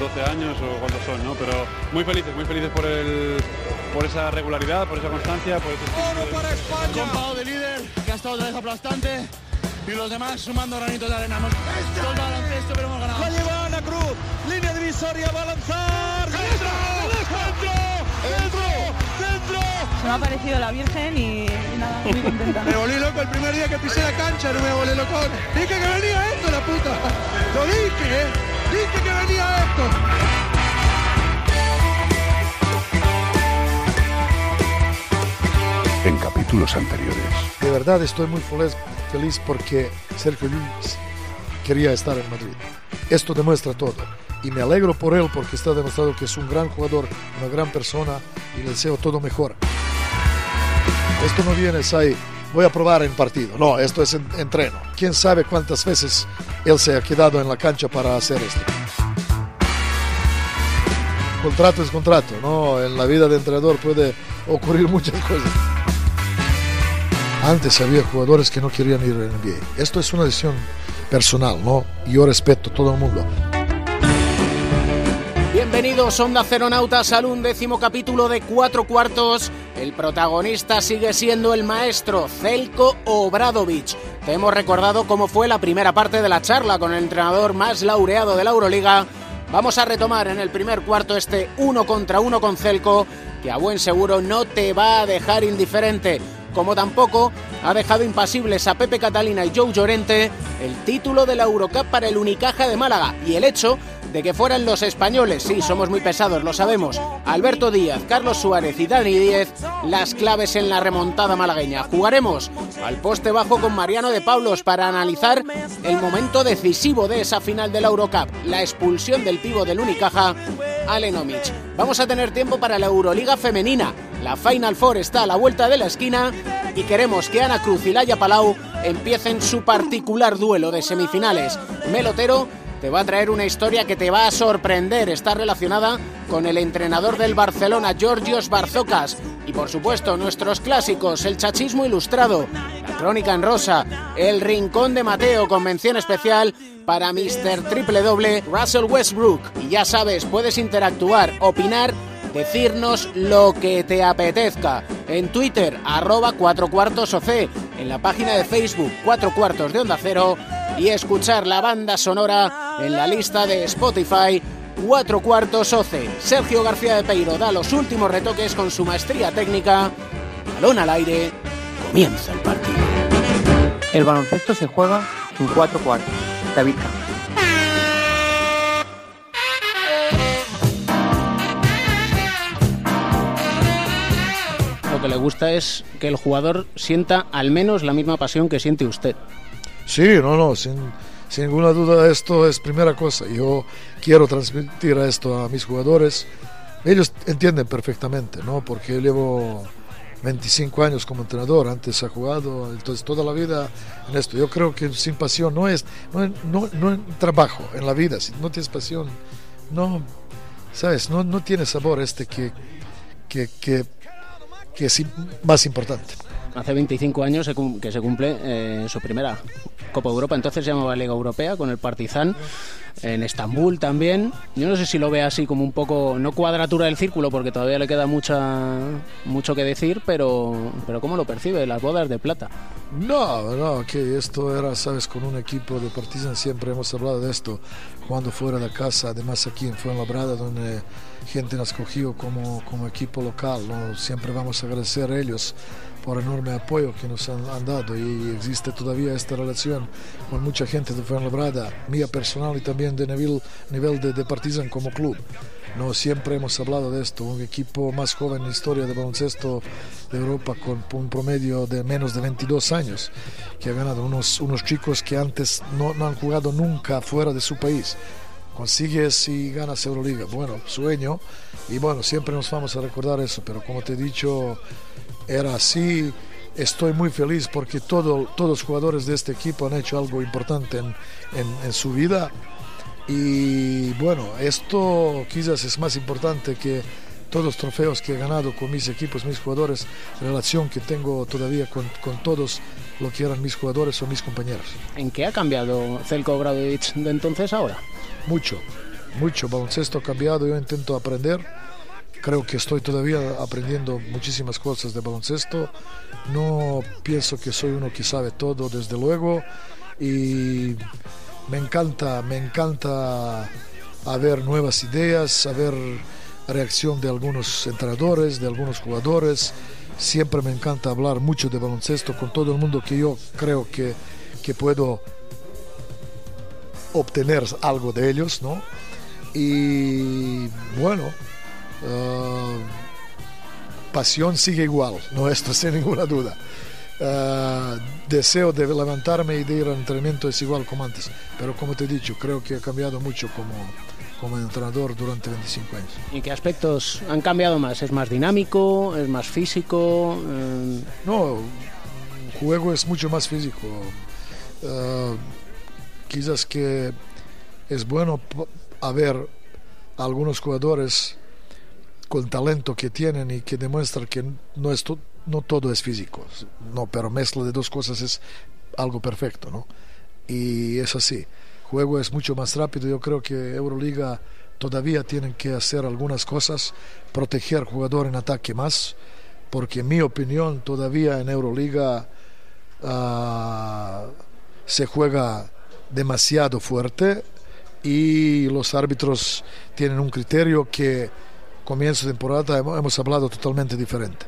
12 años o cuántos son, ¿no? Pero muy felices, muy felices por el por esa regularidad, por esa constancia, por ese Oro para España. de líder, que ha estado otra vez aplastante. Y los demás sumando granitos de arena. Hemos todo el baloncesto, pero hemos ganado. La lleva Ana Cruz, línea divisoria, va a lanzar. ¡Dentro! ¡Dentro! ¡Dentro! ¡Dentro! Se me ha parecido la Virgen y, y nada, muy contenta. Me volví loco el primer día que pisé la cancha, no me volví loco. Dije que venía esto, la puta. Lo dije, ¿eh? Dije venía esto. En capítulos anteriores. De verdad estoy muy feliz, porque Sergio Llull quería estar en Madrid. Esto demuestra todo. Y me alegro por él porque está demostrado que es un gran jugador, una gran persona y le deseo todo mejor. Esto no viene ahí, voy a probar en partido. No, esto es en, entreno. ¿Quién sabe cuántas veces él se ha quedado en la cancha para hacer esto? Contrato es contrato, ¿no? En la vida de entrenador puede ocurrir muchas cosas. Antes había jugadores que no querían ir al NBA. Esto es una decisión personal, ¿no? Yo respeto a todo el mundo. Bienvenidos Onda Ceronautas al undécimo capítulo de Cuatro Cuartos. El protagonista sigue siendo el maestro Zelko Obradovic. Te hemos recordado cómo fue la primera parte de la charla con el entrenador más laureado de la Euroliga. Vamos a retomar en el primer cuarto este uno contra uno con Celco, que a buen seguro no te va a dejar indiferente como tampoco ha dejado impasibles a Pepe Catalina y Joe Llorente el título de la Eurocup para el Unicaja de Málaga. Y el hecho de que fueran los españoles, sí, somos muy pesados, lo sabemos, Alberto Díaz, Carlos Suárez y Dani Díez, las claves en la remontada malagueña. Jugaremos al poste bajo con Mariano de Pablos para analizar el momento decisivo de esa final de la Eurocup, la expulsión del pivo del Unicaja, Alenomic. Vamos a tener tiempo para la Euroliga femenina. La Final Four está a la vuelta de la esquina y queremos que Ana Cruz y Laia Palau empiecen su particular duelo de semifinales. Melotero te va a traer una historia que te va a sorprender. Está relacionada con el entrenador del Barcelona, Georgios Barzocas. Y por supuesto, nuestros clásicos, el chachismo ilustrado, la crónica en rosa, el rincón de Mateo, convención especial para Mr. Triple Doble, Russell Westbrook. Y ya sabes, puedes interactuar, opinar decirnos lo que te apetezca. En Twitter, arroba 4 cuartos OC, en la página de Facebook 4 cuartos de Onda Cero y escuchar la banda sonora en la lista de Spotify 4 cuartos OC. Sergio García de Peiro da los últimos retoques con su maestría técnica. Balón al aire, comienza el partido. El baloncesto se juega en 4 cuartos. David Campos. Lo que le gusta es que el jugador sienta al menos la misma pasión que siente usted. Sí, no, no, sin, sin ninguna duda esto es primera cosa. Yo quiero transmitir esto a mis jugadores. Ellos entienden perfectamente, ¿no? Porque llevo 25 años como entrenador, antes ha jugado, entonces toda la vida en esto. Yo creo que sin pasión no es, no, no, no trabajo en la vida, si no tienes pasión, no, ¿sabes? No, no tiene sabor este que, que, que que es más importante. Hace 25 años que se cumple eh, su primera Copa Europa, entonces se llamaba Liga Europea con el Partizan en Estambul también. Yo no sé si lo ve así como un poco, no cuadratura del círculo, porque todavía le queda mucha, mucho que decir, pero, pero ¿cómo lo percibe? Las bodas de plata. No, no, que esto era, sabes, con un equipo de Partizan siempre hemos hablado de esto, cuando fuera de casa, además aquí en Fuenlabrada, donde gente nos cogió como, como equipo local, ¿no? siempre vamos a agradecer a ellos por enorme apoyo que nos han, han, dado y existe todavía esta relación con mucha gente de Fuenlabrada, mía personal y también de nivel, nivel de, de Partizan como club. No siempre hemos hablado de esto, un equipo más joven en la historia de baloncesto de Europa con un promedio de menos de 22 años, que ha ganado unos, unos chicos que antes no, no han jugado nunca fuera de su país. Consigues y ganas Euroliga. Bueno, sueño y bueno, siempre nos vamos a recordar eso, pero como te he dicho, era así. Estoy muy feliz porque todo, todos los jugadores de este equipo han hecho algo importante en, en, en su vida y bueno, esto quizás es más importante que todos los trofeos que he ganado con mis equipos, mis jugadores, relación que tengo todavía con, con todos lo que eran mis jugadores o mis compañeros. ¿En qué ha cambiado Zelko Obradovic de entonces a ahora? Mucho, mucho. Baloncesto ha cambiado, yo intento aprender. Creo que estoy todavía aprendiendo muchísimas cosas de baloncesto. No pienso que soy uno que sabe todo, desde luego. Y me encanta, me encanta haber nuevas ideas, haber reacción de algunos entrenadores, de algunos jugadores. Siempre me encanta hablar mucho de baloncesto con todo el mundo que yo creo que, que puedo obtener algo de ellos, ¿no? Y bueno, uh, pasión sigue igual, no esto sin ninguna duda. Uh, deseo de levantarme y de ir al entrenamiento es igual como antes, pero como te he dicho, creo que ha cambiado mucho como, como entrenador durante 25 años. ¿En qué aspectos han cambiado más? ¿Es más dinámico? ¿Es más físico? Eh... No, el juego es mucho más físico. Uh, quizás que es bueno haber algunos jugadores con talento que tienen y que demuestran que no, es no todo es físico, no, pero mezcla de dos cosas es algo perfecto, ¿no? Y es así. Juego es mucho más rápido. Yo creo que Euroliga todavía tienen que hacer algunas cosas, proteger al jugador en ataque más, porque en mi opinión todavía en Euroliga uh, se juega demasiado fuerte y los árbitros tienen un criterio que comienzo de temporada hemos hablado totalmente diferente.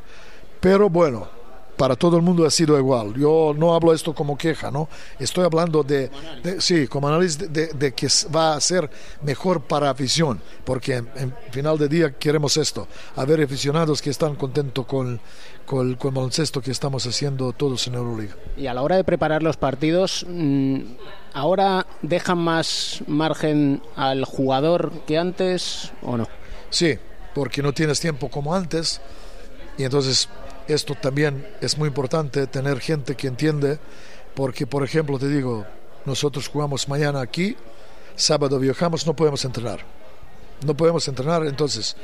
Pero bueno, para todo el mundo ha sido igual. Yo no hablo esto como queja, ¿no? Estoy hablando de, de sí, como análisis de, de, que va a ser mejor para afición, porque en, en, final de día queremos esto, haber aficionados que están contentos con, con, con el baloncesto que estamos haciendo todos en Euroliga. Y a la hora de preparar los partidos, mmm, ¿ahora dejan más margen al jugador que antes o no? Sí, porque no tienes tiempo como antes y entonces esto también es muy importante, tener gente que entiende, porque por ejemplo te digo, nosotros jugamos mañana aquí, sábado viajamos, no podemos entrenar. No podemos entrenar, entonces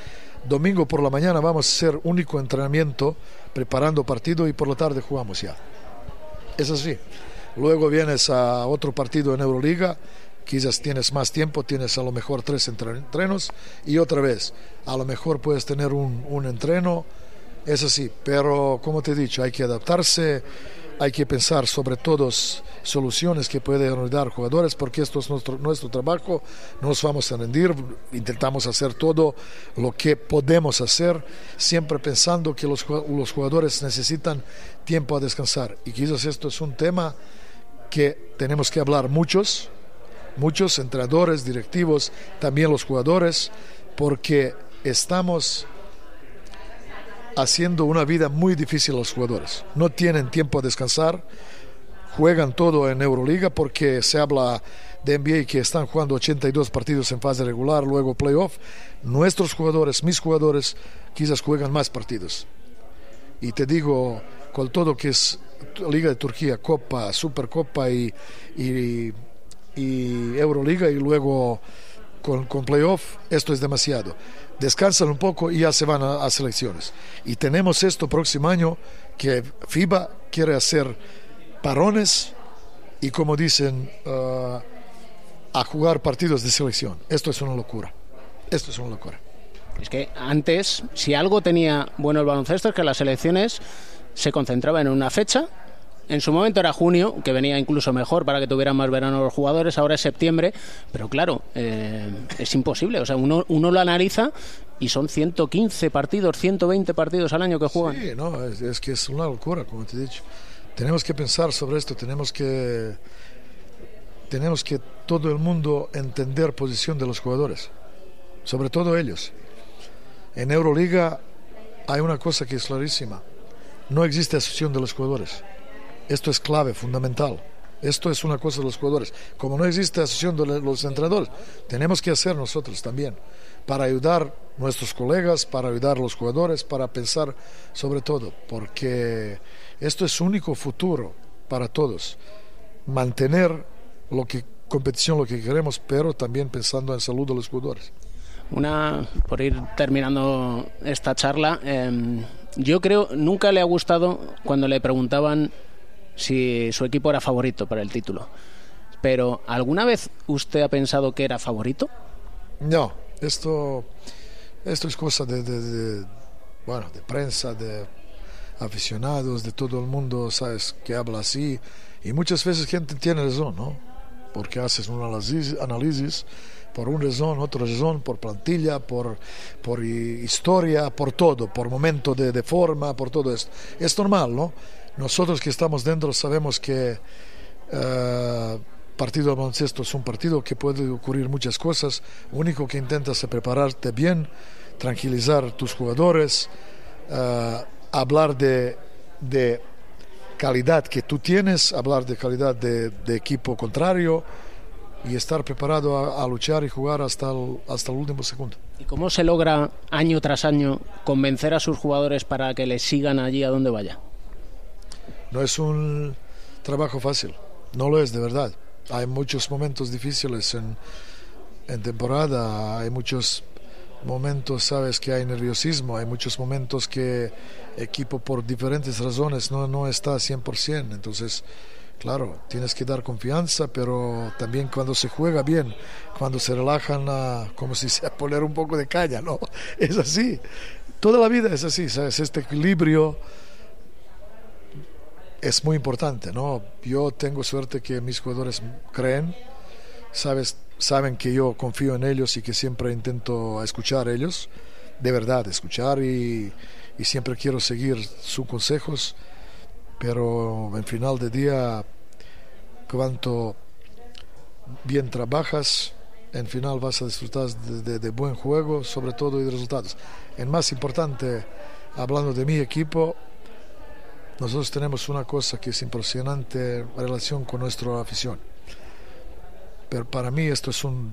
domingo por la mañana vamos a hacer único entrenamiento preparando partido y por la tarde jugamos ya. Es así. Luego vienes a otro partido en Euroliga, quizás tienes más tiempo, tienes a lo mejor tres entrenos y otra vez, a lo mejor puedes tener un, un entreno es así, pero como te he dicho, hay que adaptarse, hay que pensar sobre todas soluciones que pueden ayudar jugadores, porque esto es nuestro, nuestro trabajo, no nos vamos a rendir, intentamos hacer todo lo que podemos hacer, siempre pensando que los, los jugadores necesitan tiempo a descansar. Y quizás esto es un tema que tenemos que hablar muchos, muchos entrenadores, directivos, también los jugadores, porque estamos haciendo una vida muy difícil a los jugadores. No tienen tiempo a descansar, juegan todo en Euroliga porque se habla de NBA que están jugando 82 partidos en fase regular, luego playoff. Nuestros jugadores, mis jugadores, quizás juegan más partidos. Y te digo, con todo que es Liga de Turquía, Copa, Supercopa y, y, Euroliga y luego con, con playoff, esto es demasiado descansan un poco y ya se van a, a, selecciones. Y tenemos esto próximo año que FIBA quiere hacer parones y como dicen, uh, a jugar partidos de selección. Esto es una locura. Esto es una locura. Es que antes, si algo tenía bueno el baloncesto, es que las selecciones se concentraban en una fecha en su momento era junio, que venía incluso mejor para que tuvieran más verano los jugadores, ahora es septiembre, pero claro, eh, es imposible. O sea, uno, uno lo analiza y son 115 partidos, 120 partidos al año que juegan. Sí, no, es, que es una locura, como te he dicho. Tenemos que pensar sobre esto, tenemos que tenemos que todo el mundo entender posición de los jugadores, sobre todo ellos. En Euroliga hay una cosa que es clarísima, no existe asociación de los jugadores. Esto es clave, fundamental. Esto es una cosa de los jugadores. Como no existe asociación de los entrenadores, tenemos que hacer nosotros también para ayudar a nuestros colegas, para ayudar a los jugadores, para pensar sobre todo, porque esto es único futuro para todos. Mantener lo que competición, lo que queremos, pero también pensando en salud de los jugadores. Una, por ir terminando esta charla, em, yo creo nunca le ha gustado cuando le preguntaban si su equipo era favorito para el título. Pero ¿alguna vez usted ha pensado que era favorito? No, esto, esto es cosa de, de, de, bueno, de prensa, de aficionados, de todo el mundo, sabes, que habla así. Y muchas veces gente tiene razón, ¿no? Porque haces un análisis, análisis por una razón, otra razón, por plantilla, por, por historia, por todo, por momento de, de forma, por todo esto. Es normal, ¿no? Nosotros que estamos dentro sabemos que uh, partido de baloncesto es un partido que puede ocurrir muchas cosas. Único que intentas es prepararte bien, tranquilizar tus jugadores, uh, hablar de, de, calidad que tú tienes, hablar de calidad de, equipo contrario y estar preparado a, a, luchar y jugar hasta el, hasta el último segundo. ¿Y cómo se logra año tras año convencer a sus jugadores para que les sigan allí a donde vaya? No es un trabajo fácil, no lo es de verdad. Hay muchos momentos difíciles en, en temporada, hay muchos momentos, sabes, que hay nerviosismo, hay muchos momentos que equipo por diferentes razones no, no está 100%, entonces, claro, tienes que dar confianza, pero también cuando se juega bien, cuando se relajan, a, como si se a poner un poco de caña, ¿no? Es así, toda la vida es así, ¿sabes? Este equilibrio es muy importante, ¿no? Yo tengo suerte que mis jugadores creen, sabes, saben que yo confío en ellos y que siempre intento escuchar a ellos, de verdad, escuchar y, y siempre quiero seguir sus consejos, pero en final de día, cuanto bien trabajas, en final vas a disfrutar de, de, de buen juego, sobre todo y de resultados. El más importante, hablando de mi equipo, nosotros tenemos una cosa que es impresionante relación con nuestra afición. Pero para mí esto es un,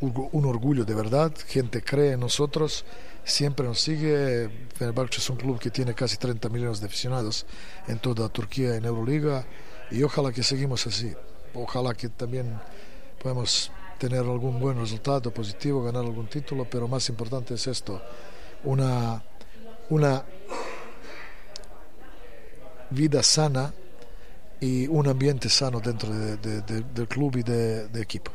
un orgullo de verdad. Gente cree en nosotros, siempre nos sigue. Fenerbahce es un club que tiene casi 30 millones de aficionados en toda Turquía, en Euroliga. Y ojalá que seguimos así. Ojalá que también podamos tener algún buen resultado positivo, ganar algún título, pero más importante es esto, una, una vida sana y un ambiente sano dentro de, de, de, del club y de, equipo.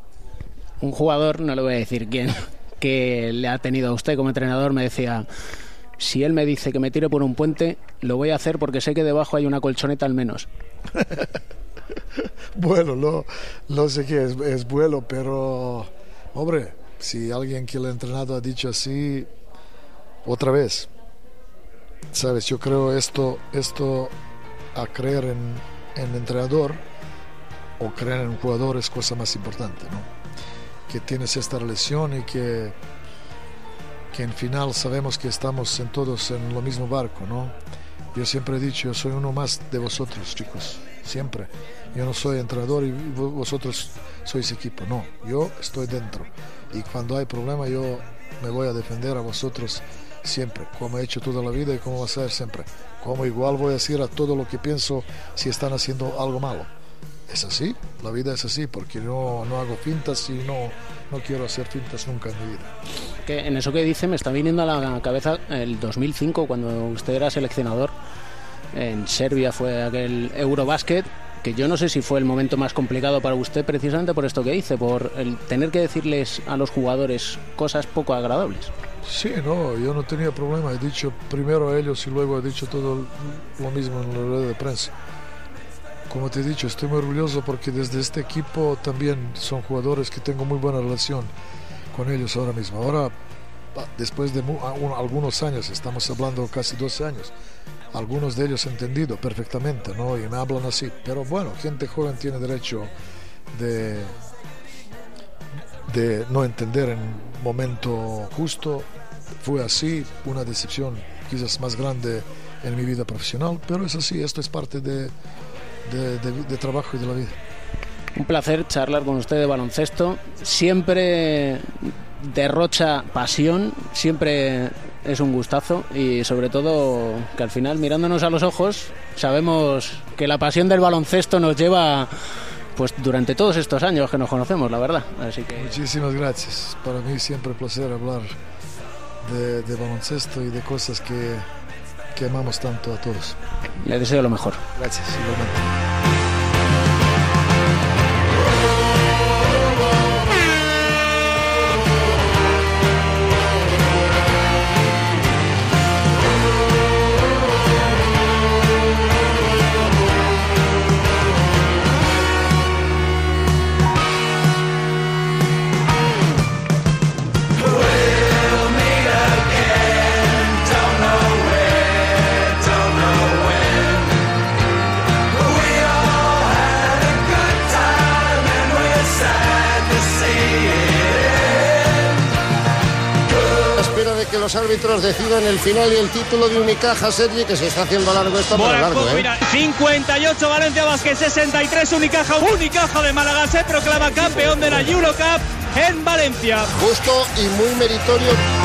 Un jugador, no le voy a decir quién, que le ha tenido a usted como entrenador, me decía, si él me dice que me tire por un puente, lo voy a hacer porque sé que debajo hay una colchoneta al menos. bueno, no, no sé qué es, es vuelo, pero, hombre, si alguien que lo ha entrenado ha dicho así, otra vez, sabes, yo creo esto, esto a creer en, el entrenador o creer en un jugador es cosa más importante, ¿no? Que tienes esta relación y que, que en final sabemos que estamos en todos en lo mismo barco, ¿no? Yo siempre he dicho, yo soy uno más de vosotros, chicos, siempre. Yo no soy entrenador y vosotros sois equipo, no, yo estoy dentro. Y cuando hay problema yo me voy a defender a vosotros siempre, como he hecho toda la vida y como va a ser siempre. Como igual voy a decir a todo lo que pienso si están haciendo algo malo. Es así, la vida es así, porque no, no hago fintas y no, no quiero hacer fintas nunca en mi vida. Que en eso que dice me está viniendo a la cabeza el 2005, cuando usted era seleccionador. En Serbia fue aquel Eurobasket, que yo no sé si fue el momento más complicado para usted precisamente por esto que dice, por el tener que decirles a los jugadores cosas poco agradables. Sí, no, yo no tenía problema. He dicho primero a ellos y luego he dicho todo lo mismo en la rueda de prensa. Como te he dicho, estoy muy orgulloso porque desde este equipo también son jugadores que tengo muy buena relación con ellos ahora mismo. Ahora, después de algunos años, estamos hablando casi 12 años, algunos de ellos he entendido perfectamente, ¿no? Y me hablan así. Pero bueno, gente joven tiene derecho de, de no entender en momento justo. Fue así, una decepción quizás más grande en mi vida profesional, pero es así, esto es parte de, de, trabajo y de la vida. Un placer charlar con usted de baloncesto. Siempre derrocha pasión, siempre es un gustazo y sobre todo que al final mirándonos a los ojos sabemos que la pasión del baloncesto nos lleva pues durante todos estos años que nos conocemos, la verdad. Así que Muchísimas gracias. Para mí siempre un placer hablar de, de baloncesto y de cosas que, que amamos tanto a todos. le deseo lo mejor. Gracias, igualmente. Los árbitros decidan el final y el título de Unicaja Sergi, que se está haciendo largo esto, pero largo, ¿eh? Mira, 58 Valencia Vázquez, 63 Unicaja, Unicaja de Málaga se proclama campeón de la Eurocup en Valencia. Justo y muy meritorio.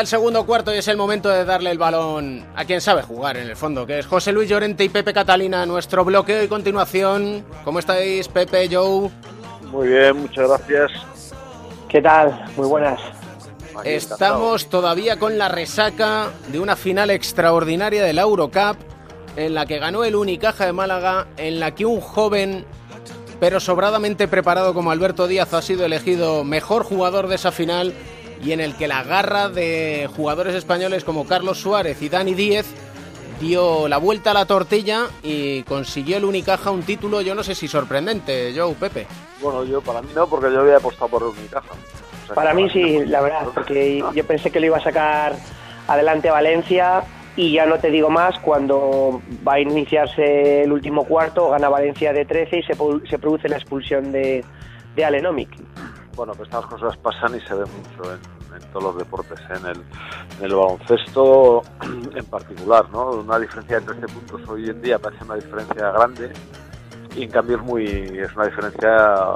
El segundo cuarto y es el momento de darle el balón a quien sabe jugar en el fondo, que es José Luis Llorente y Pepe Catalina. Nuestro bloqueo y continuación. ¿Cómo estáis, Pepe, Joe? Muy bien, muchas gracias. ¿Qué tal? Muy buenas. Estamos todavía con la resaca de una final extraordinaria de la Eurocup en la que ganó el Unicaja de Málaga, en la que un joven pero sobradamente preparado como Alberto Díaz ha sido elegido mejor jugador de esa final y en el que la garra de jugadores españoles como Carlos Suárez y Dani Díez dio la vuelta a la tortilla y consiguió el Unicaja un título, yo no sé si sorprendente, Joe, Pepe. Bueno, yo para mí no, porque yo había apostado por el Unicaja. O sea, Para mí sí, la verdad, porque yo pensé que lo iba a sacar adelante Valencia y ya no te digo más, cuando va a iniciarse el último cuarto, gana Valencia de 13 y se, pu- se produce la expulsión de, de Alenomic. Bueno, pues estas cosas pasan y se ven mucho en, todos los deportes, ¿eh? en, el, baloncesto en particular, ¿no? Una diferencia de 13 puntos hoy en día parece una diferencia grande y en cambio es muy es una diferencia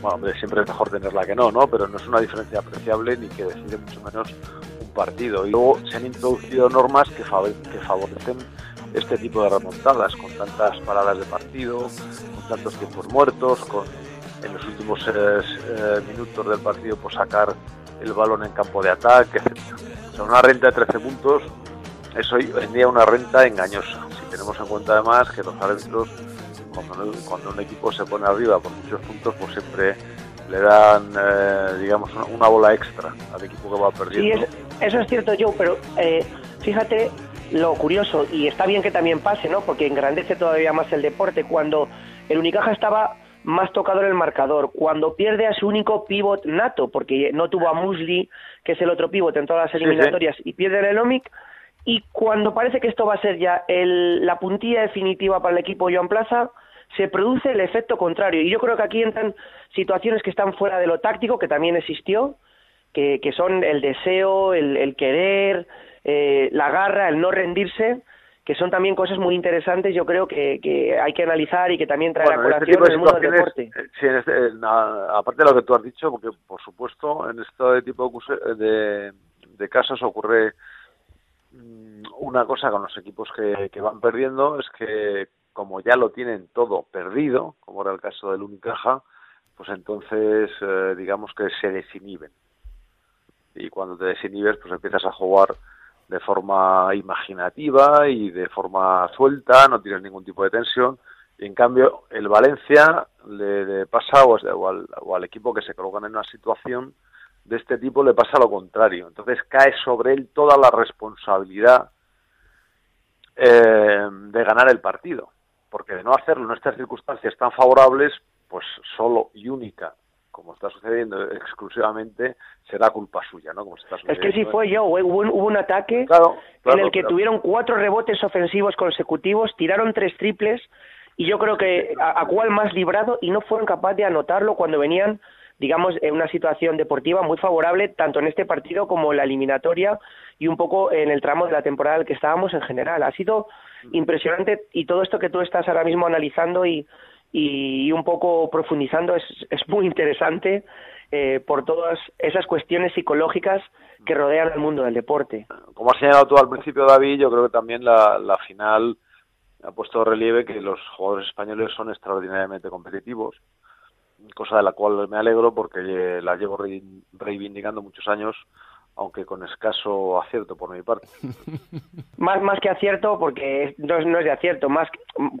bueno, siempre es mejor tenerla que no, ¿no? Pero no es una diferencia apreciable ni que decide mucho menos un partido. Y luego se han introducido normas que, fave- que favorecen este tipo de remontadas, con tantas paradas de partido, con tantos tiempos muertos, con en los últimos eh, eh, minutos del partido pues sacar el balón en campo de ataque, etc. O sea, una renta de 13 puntos es hoy en día una renta engañosa. Si tenemos en cuenta además que los árbitros, cuando, cuando un equipo se pone arriba por muchos puntos, pues siempre le dan, eh, digamos, una, una bola extra al equipo que va Sí, perdiendo. es- eso es cierto, Joe, pero eh, fíjate lo curioso, y está bien que también pase, ¿no? Porque engrandece todavía más el deporte. Cuando el Unicaja estaba más tocado en el marcador, cuando pierde a su único pivot nato, porque no tuvo a Musli, que es el otro pivot en todas las Sí, sí. eliminatorias, y pierde el Elomic, y cuando parece que esto va a ser ya el- la puntilla definitiva para el equipo Joan Plaza, se produce el efecto contrario. Y yo creo que aquí entran situaciones que están fuera de lo táctico, que también existió, que, que son el deseo, el, el querer, eh, la garra, el no rendirse, que son también cosas muy interesantes, yo creo que, que hay que analizar y que también traer Bueno, a este colación en el mundo del deporte. eh, sí, en este- en la- aparte de lo que tú has dicho, porque por supuesto en este tipo de de casos ocurre mm, una cosa con los equipos que, que van perdiendo, es que como ya lo tienen todo perdido, como era el caso del Unicaja, pues entonces eh, digamos que se desinhiben. Y cuando te desinhibes, pues empiezas a jugar de forma imaginativa y de forma suelta, no tienes ningún tipo de tensión. Y en cambio, el Valencia le, pasa, o, o al, o al equipo que se colocan en una situación de este tipo, le pasa lo contrario. Entonces cae sobre él toda la responsabilidad eh, de ganar el partido. Porque de no hacerlo en estas circunstancias tan favorables, pues solo y única, como está sucediendo exclusivamente, será culpa suya, ¿no? Como se está Es que sí fue yo, hubo un, hubo un ataque Claro, claro, en el que pero- tuvieron cuatro rebotes ofensivos consecutivos, tiraron tres triples y yo creo que a, a cuál más librado y no fueron capaces de anotarlo cuando venían digamos, en una situación deportiva muy favorable tanto en este partido como en la eliminatoria y un poco en el tramo de la temporada en el que estábamos en general. Ha sido impresionante y todo esto que tú estás ahora mismo analizando y, y un poco profundizando es, es muy interesante eh, por todas esas cuestiones psicológicas que rodean al mundo del deporte. Como has señalado tú al principio, David, yo creo que también la, la final ha puesto relieve que los jugadores españoles son extraordinariamente competitivos, cosa de la cual me alegro porque la llevo reivindicando muchos años aunque con escaso acierto por mi parte. más, más que acierto, porque no es, no es de acierto, más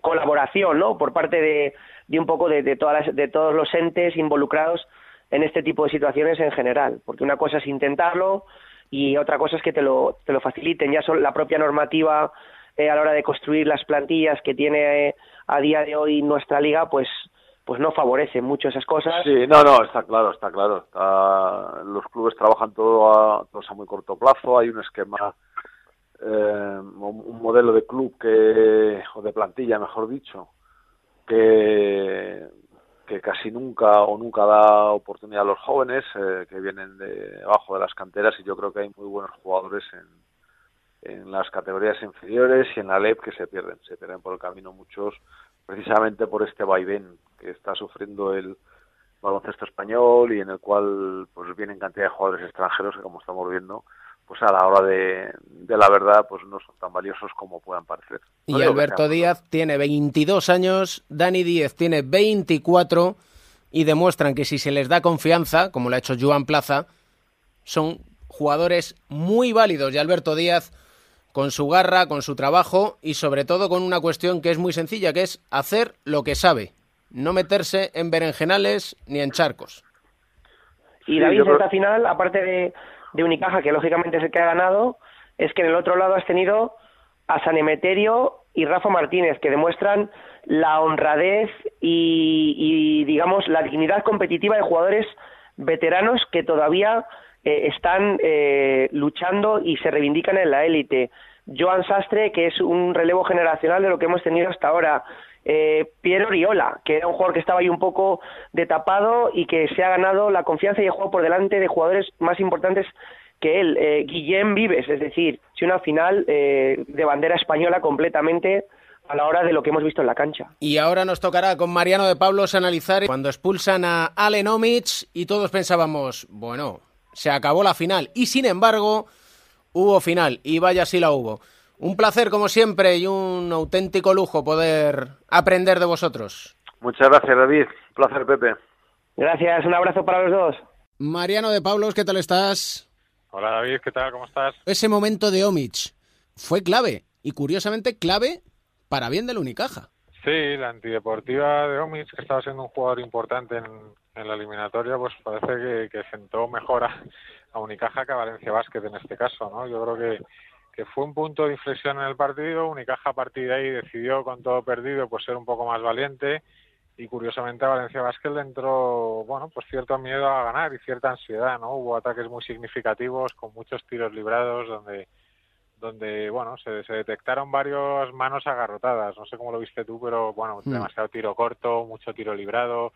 colaboración, ¿no? Por parte de, de un poco de, de, todas las, de todos los entes involucrados en este tipo de situaciones en general, porque una cosa es intentarlo y otra cosa es que te lo, te lo faciliten. Ya son la propia normativa eh, a la hora de construir las plantillas que tiene eh, a día de hoy nuestra liga, pues pues no favorece mucho esas cosas. Sí, no, no, está claro, está claro. los clubes trabajan todo a, todos a muy corto plazo, hay un esquema, eh, un modelo de club que, o de plantilla, mejor dicho, que, casi nunca o nunca da oportunidad a los jóvenes eh, que vienen de abajo de las canteras y yo creo que hay muy buenos jugadores en, en las categorías inferiores y en la LEP que se pierden, se pierden por el camino muchos precisamente por este vaivén que está sufriendo el baloncesto español y en el cual pues vienen cantidad de jugadores extranjeros que como estamos viendo pues a la hora de, de la verdad pues no son tan valiosos como puedan parecer. y Alberto Díaz tiene 22 años, Dani Díez tiene 24 y demuestran que si se les da confianza, como lo ha hecho Joan Plaza, son jugadores muy válidos. Y Alberto Díaz con su garra, con su trabajo y sobre todo con una cuestión que es muy sencilla, que es hacer lo que sabe no meterse en berenjenales ni en charcos. Y David, creo... esta final, aparte de, de Unicaja, que lógicamente es el que ha ganado, es que en el otro lado has tenido a San Emeterio y Rafa Martínez, que demuestran la honradez y, y digamos, la dignidad competitiva de jugadores veteranos que todavía eh, están eh, luchando y se reivindican en la élite. Joan Sastre, que es un relevo generacional de lo que hemos tenido hasta ahora eh, Piero Riola, que era un jugador que estaba ahí un poco de tapado y que se ha ganado la confianza y el juego por delante de jugadores más importantes que él, eh, Guillem Vives, es decir, si una final eh, de bandera española completamente a la hora de lo que hemos visto en la cancha. Y ahora nos tocará con Mariano de Pablos analizar cuando expulsan a Allen Omic y todos pensábamos, bueno, se acabó la final y sin embargo hubo final y vaya si la hubo. Un placer, como siempre, y un auténtico lujo poder aprender de vosotros. Muchas gracias, David. Un placer, Pepe. Gracias, un abrazo para los dos. Mariano de Pablos, ¿qué tal estás? Hola, David, ¿qué tal? ¿Cómo estás? Ese momento de Omic fue clave, y curiosamente clave para bien del Unicaja. Sí, la antideportiva de Omic, que estaba siendo un jugador importante en, en la eliminatoria, pues parece que, que sentó mejor a, a Unicaja que a Valencia Basket en este caso, ¿no? Yo creo que que fue un punto de inflexión en el partido. Unicaja a partir de ahí decidió con todo perdido pues ser un poco más valiente y curiosamente a Valencia Basket le entró bueno pues cierto miedo a ganar y cierta ansiedad no hubo ataques muy significativos con muchos tiros librados donde donde bueno se, se detectaron varias manos agarrotadas no sé cómo lo viste tú pero bueno mm. demasiado tiro corto mucho tiro librado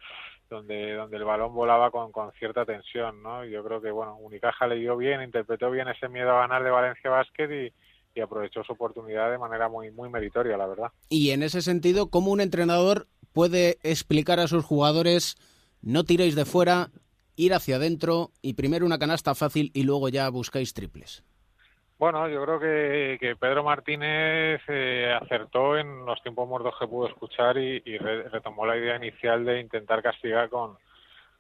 donde, donde el balón volaba con, con cierta tensión, ¿no? Yo creo que, bueno, Unicaja le dio bien, interpretó bien ese miedo a ganar de Valencia Basket y, y aprovechó su oportunidad de manera muy, muy meritoria, la verdad. Y en ese sentido, ¿cómo un entrenador puede explicar a sus jugadores no tiréis de fuera, ir hacia adentro y primero una canasta fácil y luego ya buscáis triples? Bueno, yo creo que, Pedro Martínez eh, acertó en los tiempos muertos que pudo escuchar y, re, retomó la idea inicial de intentar castigar con,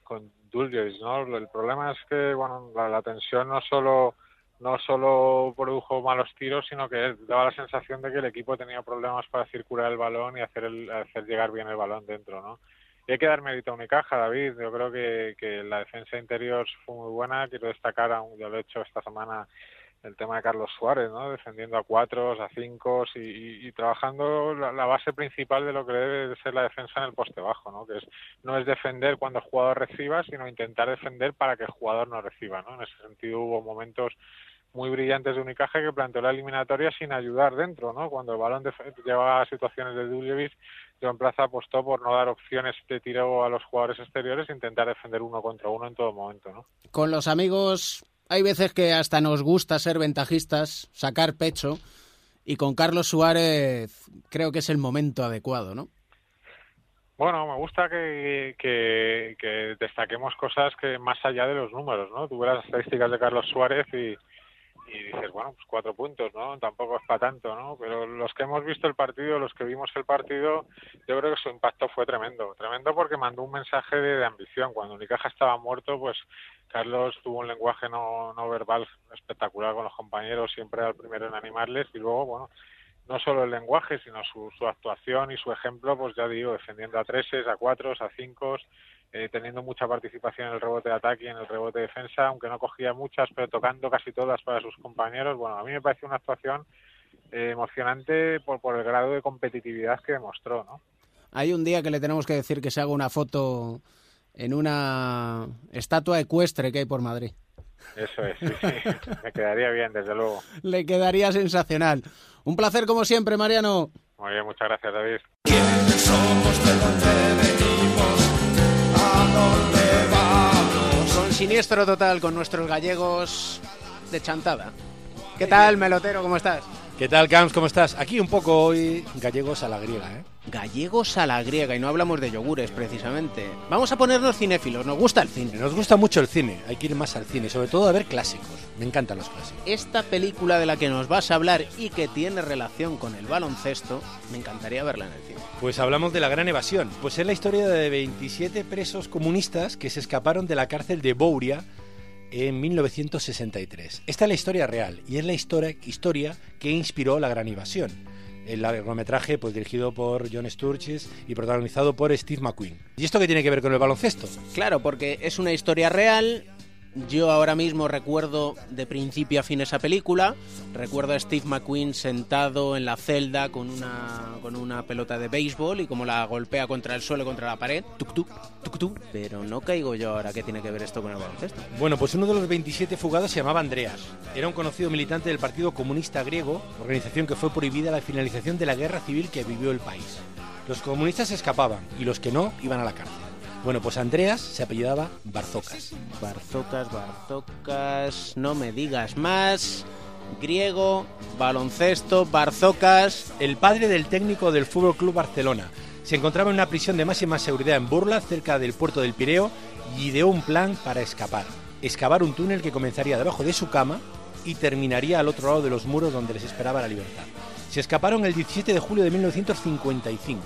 con ¿no? El problema es que, bueno, la, tensión no solo no solo produjo malos tiros, sino que daba la sensación de que el equipo tenía problemas para circular el balón y hacer el, hacer llegar bien el balón dentro, ¿no? Y hay que dar mérito a Unicaja, David. Yo creo que, que la defensa interior fue muy buena. Quiero destacar, yo lo he hecho esta semana, el tema de Carlos Suárez, ¿no? Defendiendo a cuatro, a cinco y, trabajando la, base principal de lo que debe de ser la defensa en el poste bajo, ¿no? Que es, no es defender cuando el jugador reciba, sino intentar defender para que el jugador no reciba, ¿no? En ese sentido hubo momentos muy brillantes de Unicaja que planteó la eliminatoria sin ayudar dentro, ¿no? Cuando el balón llevaba a situaciones de Duljevic, Joan Plaza apostó por no dar opciones de tiro a los jugadores exteriores e intentar defender uno contra uno en todo momento, ¿no? Con los amigos hay veces que hasta nos gusta ser ventajistas, sacar pecho, y con Carlos Suárez creo que es el momento adecuado, ¿no? Bueno, me gusta que, que, destaquemos cosas que más allá de los números, ¿no? Tuve las estadísticas de Carlos Suárez y, y dices, bueno, pues cuatro puntos, ¿no? Tampoco es para tanto, ¿no? Pero los que hemos visto el partido, los que vimos el partido, yo creo que su impacto fue tremendo. Tremendo porque mandó un mensaje de, ambición. Cuando Unicaja estaba muerto, pues Carlos tuvo un lenguaje no, no verbal espectacular con los compañeros, siempre el primero en animarles y luego, bueno, no solo el lenguaje, sino su, su actuación y su ejemplo, pues ya digo, defendiendo a treses, a cuatro, a cinco, eh, teniendo mucha participación en el rebote de ataque y en el rebote de defensa, aunque no cogía muchas, pero tocando casi todas para sus compañeros. Bueno, a mí me pareció una actuación eh, emocionante por, por el grado de competitividad que demostró, ¿no? Hay un día que le tenemos que decir que se haga una foto en una estatua ecuestre que hay por Madrid. Eso es, sí, sí. me quedaría bien, desde luego. Le quedaría sensacional. Un placer como siempre, Mariano. Muy bien, muchas gracias, David. Con siniestro total con nuestros gallegos de chantada. ¿Qué tal, Melotero? ¿Cómo estás? ¿Qué tal, Camps? ¿Cómo estás? Aquí un poco hoy gallegos a la griega, ¿eh? Gallegos a la griega, y no hablamos de yogures precisamente. Vamos a ponernos cinéfilos, nos gusta el cine. Nos gusta mucho el cine, hay que ir más al cine, sobre todo a ver clásicos. Me encantan los clásicos. Esta película de la que nos vas a hablar y que tiene relación con el baloncesto, me encantaría verla en el cine. Pues hablamos de La Gran Evasión. Pues es la historia de 27 presos comunistas que se escaparon de la cárcel de Bouria en 1963. Esta es la historia real y es la historia, historia que inspiró La Gran Invasión. El largometraje pues, dirigido por John Sturges y protagonizado por Steve McQueen. ¿Y esto qué tiene que ver con el baloncesto? Claro, porque es una historia real yo ahora mismo recuerdo de principio a fin esa película. Recuerdo a Steve McQueen sentado en la celda con una, con una pelota de béisbol y como la golpea contra el suelo, contra la pared. Tuk, tuk, tuk, tuk. Pero no caigo yo ahora qué tiene que ver esto con el baloncesto. Bueno, pues uno de los 27 fugados se llamaba Andreas. Era un conocido militante del Partido Comunista Griego, organización que fue prohibida a la finalización de la guerra civil que vivió el país. Los comunistas escapaban y los que no iban a la cárcel. Bueno, pues Andreas se apellidaba Barzocas. Barzocas, Barzocas, no me digas más. Griego, baloncesto, Barzocas. El padre del técnico del Fútbol Club Barcelona. Se encontraba en una prisión de máxima seguridad en Burla, cerca del puerto del Pireo, y ideó un plan para escapar. Excavar un túnel que comenzaría debajo de su cama y terminaría al otro lado de los muros donde les esperaba la libertad. Se escaparon el 17 de julio de 1955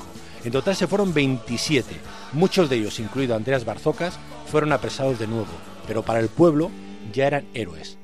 en total se fueron 27. Muchos de ellos, incluido Andreas Barzocas, fueron apresados de nuevo, pero para el pueblo ya eran héroes.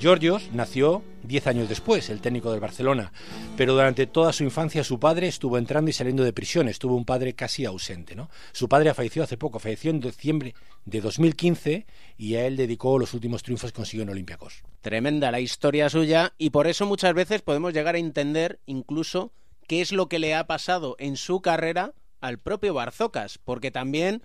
Georgios nació 10 años después, el técnico del Barcelona, pero durante toda su infancia su padre estuvo entrando y saliendo de prisión, estuvo un padre casi ausente. ¿no? Su padre falleció hace poco, falleció en diciembre de 2015 y a él dedicó los últimos triunfos que consiguió en Olympiacos. Tremenda la historia suya y por eso muchas veces podemos llegar a entender incluso qué es lo que le ha pasado en su carrera al propio Barzocas, porque también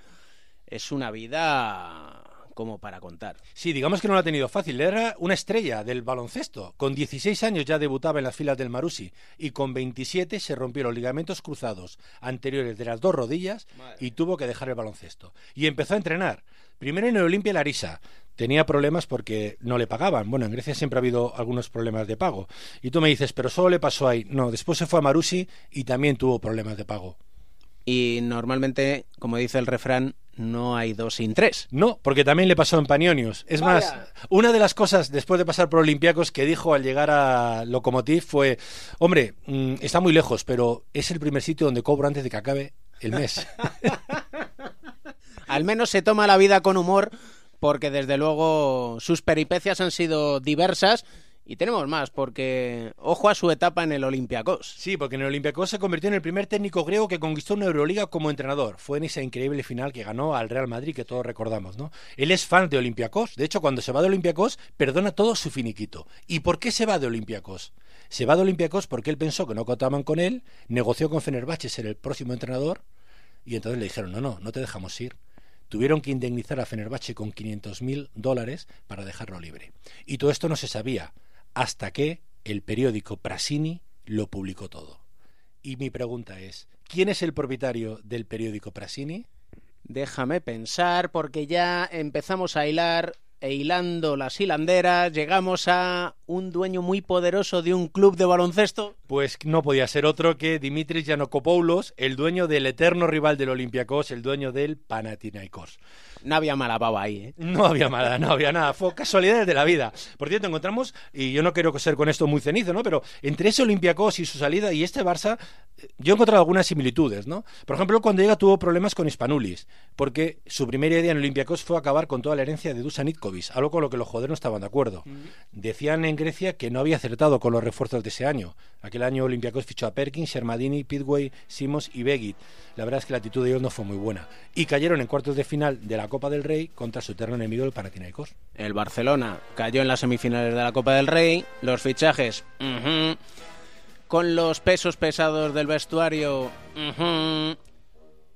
es una vida como para contar. Sí, digamos que no lo ha tenido fácil. Era una estrella del baloncesto. Con 16 años ya debutaba en las filas del Marusi y con 27 se rompió los ligamentos cruzados anteriores de las dos rodillas y tuvo que dejar el baloncesto. Y empezó a entrenar. Primero en el Olimpia Larisa, tenía problemas porque no le pagaban. Bueno, en Grecia siempre ha habido algunos problemas de pago. Y tú me dices, pero solo le pasó ahí. No, después se fue a Marusi y también tuvo problemas de pago. Y normalmente, como dice el refrán, no hay dos sin tres. No, porque también le pasó en Panionios. Es más, una de las cosas después de pasar por Olympiacos que dijo al llegar a Lokomotiv fue, hombre, mm, está muy lejos, pero es el primer sitio donde cobro antes de que acabe el mes. al menos se toma la vida con humor porque desde luego sus peripecias han sido diversas y tenemos más, porque ojo a su etapa en el Olympiacos. Sí, porque en el Olympiacos se convirtió en el primer técnico griego que conquistó una Euroliga como entrenador. Fue en esa increíble final que ganó al Real Madrid que todos recordamos, ¿no? Él es fan de Olympiacos. De hecho, cuando se va de Olympiacos, perdona todo su finiquito. ¿Y por qué se va de Olympiacos? Se va de Olympiacos porque él pensó que no contaban con él, negoció con Fenerbahce ser el próximo entrenador y entonces le dijeron, no, no, no te dejamos ir tuvieron que indemnizar a Fenerbahce con 500.000 dólares para dejarlo libre. Y todo esto no se sabía hasta que el periódico Prasini lo publicó todo. Y mi pregunta es, ¿quién es el propietario del periódico Prasini? Déjame pensar, porque ya empezamos a hilar e hilando las hilanderas, llegamos a un dueño muy poderoso de un club de baloncesto. Pues no podía ser otro que Dimitris Yanokopoulos, el dueño del eterno rival del Olympiacos, el dueño del Panathinaikos. No había mala baba ahí, ¿eh? No había mala, no había nada. Fue casualidades de la vida. Por cierto, encontramos, y yo no quiero ser con esto muy cenizo, ¿no? Pero entre ese Olympiacos y su salida y este Barça, yo he encontrado algunas similitudes, ¿no? Por ejemplo, cuando llega tuvo problemas con Hispanulis, porque su primera idea en Olympiacos fue acabar con toda la herencia de Dusan Itkovic, algo con lo que los joderos no estaban de acuerdo. Decían en Grecia que no había acertado con los refuerzos de ese año. Aquel año Olympiacos fichó a Perkins, Shermadini, Pidway, Simons y Begit. La verdad es que la actitud de ellos no fue muy buena. Y cayeron en cuartos de final de la Copa del Rey contra su eterno enemigo, el Panathinaikos. El Barcelona cayó en las semifinales de la Copa del Rey. Los fichajes, con los pesos pesados del vestuario.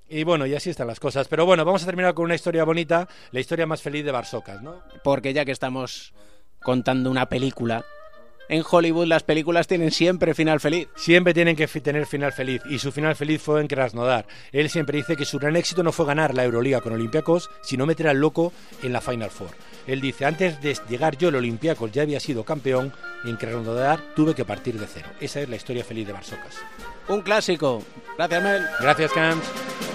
Y bueno, y así están las cosas. Pero bueno, vamos a terminar con una historia bonita, la historia más feliz de Barsocas, ¿no? porque ya que estamos contando una película, en Hollywood las películas tienen siempre final feliz. Siempre tienen que tener final feliz y su final feliz fue en Krasnodar. Él siempre dice que su gran éxito no fue ganar la Euroliga con Olympiacos, sino meter al loco en la Final Four. Él dice, antes de llegar yo al Olympiacos ya había sido campeón y en Krasnodar tuve que partir de cero. Esa es la historia feliz de Barsocas. Un clásico. Gracias, Mel. Gracias, Camps.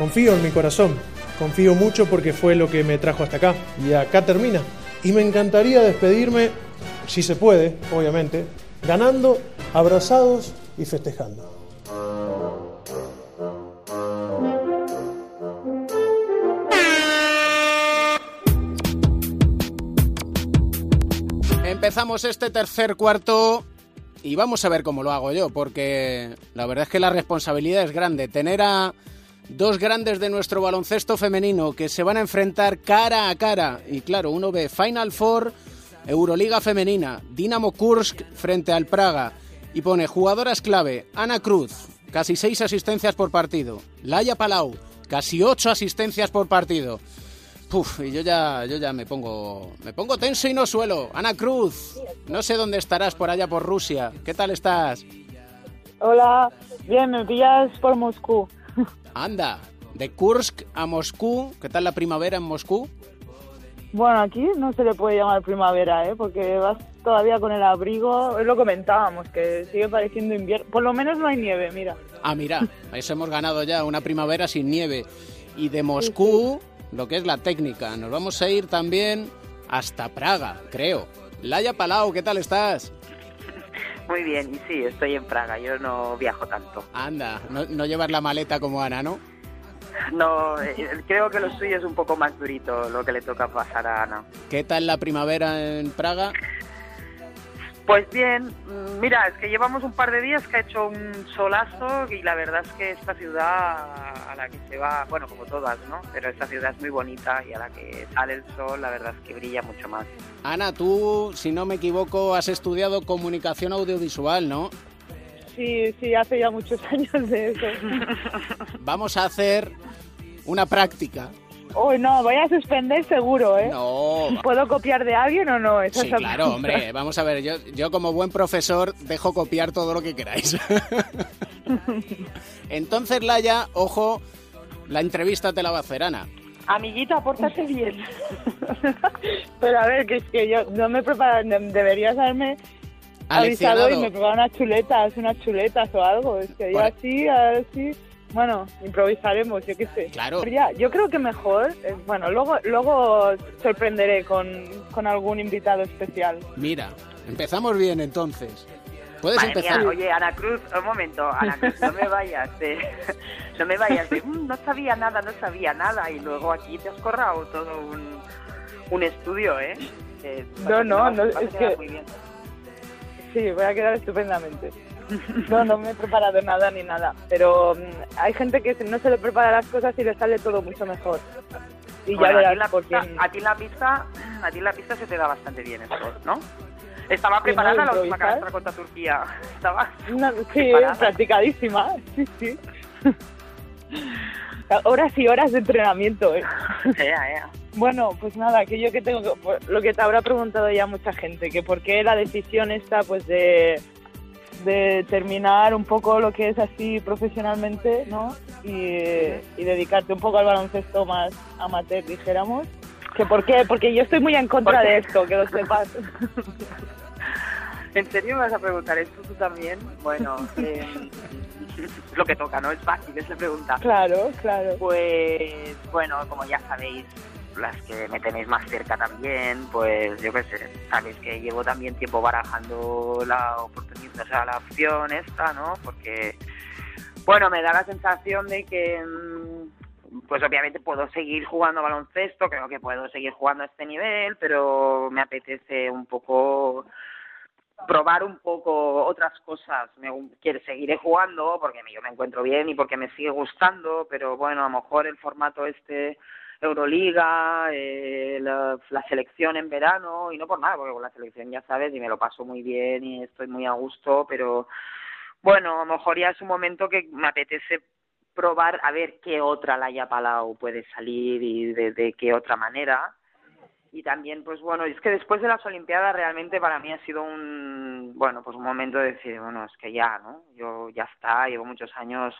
Confío en mi corazón, confío mucho porque fue lo que me trajo hasta acá. Y acá termina. Y me encantaría despedirme, si se puede, obviamente, ganando, abrazados y festejando. Empezamos este tercer cuarto y vamos a ver cómo lo hago yo, porque la verdad es que la responsabilidad es grande. Tener a dos grandes de nuestro baloncesto femenino que se van a enfrentar cara a cara. Y claro, uno ve Final Four, Euroliga femenina, Dinamo Kursk frente al Praga. Y pone jugadoras clave, Ana Cruz, casi seis asistencias por partido. Laia Palau, casi ocho asistencias por partido. Puf, y yo ya, yo ya me pongo, me pongo tenso y no suelo. Ana Cruz, no sé dónde estarás por allá por Rusia. ¿Qué tal estás? Hola, bien, me pillas por Moscú. Anda, de Kursk a Moscú. ¿Qué tal la primavera en Moscú? Bueno, aquí no se le puede llamar primavera, ¿eh? Porque vas todavía con el abrigo. Es lo comentábamos, que sigue pareciendo invierno. Por lo menos no hay nieve, mira. Ah, mira, eso hemos ganado ya, una primavera sin nieve. Y de Moscú, lo que es la técnica, nos vamos a ir también hasta Praga, creo. Laia Palau, ¿qué tal estás? Muy bien, y sí, estoy en Praga, yo no viajo tanto. Anda, no, no llevas la maleta como Ana, ¿no? No, eh, creo que lo suyo es un poco más durito lo que le toca pasar a Ana. ¿Qué tal la primavera en Praga? Pues bien, mira, es que llevamos un par de días que ha hecho un solazo y la verdad es que esta ciudad a la que se va, bueno, como todas, ¿no? Pero esta ciudad es muy bonita y a la que sale el sol, la verdad es que brilla mucho más. Ana, tú, si no me equivoco, has estudiado comunicación audiovisual, ¿no? Sí, sí, hace ya muchos años de eso. Vamos a hacer una práctica. Uy, no, voy a suspender seguro, ¿eh? No. ¿Puedo copiar de alguien o no? Esa Sí, claro, pregunta. hombre. Vamos a ver, yo, yo como buen profesor dejo copiar todo lo que queráis. Entonces, Laia, ojo, la entrevista te la va a hacer Ana. Amiguita, pórtate bien. Pero a ver, que es que yo no me preparo, deberías haberme avisado y me preparo unas chuletas, unas chuletas o algo. Es que ya así, a ver si... Bueno, improvisaremos, yo qué sé. Claro. Pero ya, yo creo que mejor, eh, bueno, luego luego sorprenderé con, con algún invitado especial. Mira, empezamos bien entonces. Puedes Madre empezar. mía, oye, Ana Cruz, un momento, Ana Cruz, no me vayas de, no me vayas de, "Mm, no sabía nada, no sabía nada, y luego aquí te has corrado todo un, un estudio, ¿eh? Eh, No, no, no, es que- muy bien. Sí, voy a quedar estupendamente. No, no me he preparado nada ni nada, pero mm, hay gente que no se le prepara las cosas y le sale todo mucho mejor. y Bueno, ya a, ti la pista, a ti la pista, a ti la pista se te da bastante bien esto, ¿no? Estaba preparada la última carrera contra Turquía. Estaba Una- sí, preparada. practicadísima, sí, sí. horas y horas de entrenamiento, ¿eh? Bueno, pues nada, que yo que tengo que- lo que te habrá preguntado ya mucha gente, que por qué la decisión esta pues de, de terminar un poco lo que es así profesionalmente, ¿no? Y, y dedicarte un poco al baloncesto más amateur, dijéramos. Que por qué, porque yo estoy muy en contra de esto, que lo sepas. ¿En serio me vas a preguntar esto tú también? Bueno, eh, es lo que toca, ¿no? Es fácil, es la pregunta. Claro, claro. Pues, bueno, como ya sabéis, las que me tenéis más cerca también, pues yo qué sé, sabéis que llevo también tiempo barajando la oportunidad, o sea, la opción esta, ¿no? Porque, bueno, me da la sensación de que, mm, pues obviamente puedo seguir jugando baloncesto, creo que puedo seguir jugando a este nivel, pero me apetece un poco probar un poco otras cosas. Me quiero seguiré jugando porque yo me encuentro bien y porque me sigue gustando, pero bueno, a lo mejor el formato este Euroliga, eh, la, la selección en verano y no por nada, porque con la selección ya sabes y me lo paso muy bien y estoy muy a gusto, pero bueno, a lo mejor ya es un momento que me apetece probar a ver qué otra Laia Palau puede salir y de, qué otra manera. Y también pues bueno es que después de las olimpiadas realmente para mí ha sido un bueno pues un momento de decir bueno es que ya no yo ya está llevo muchos años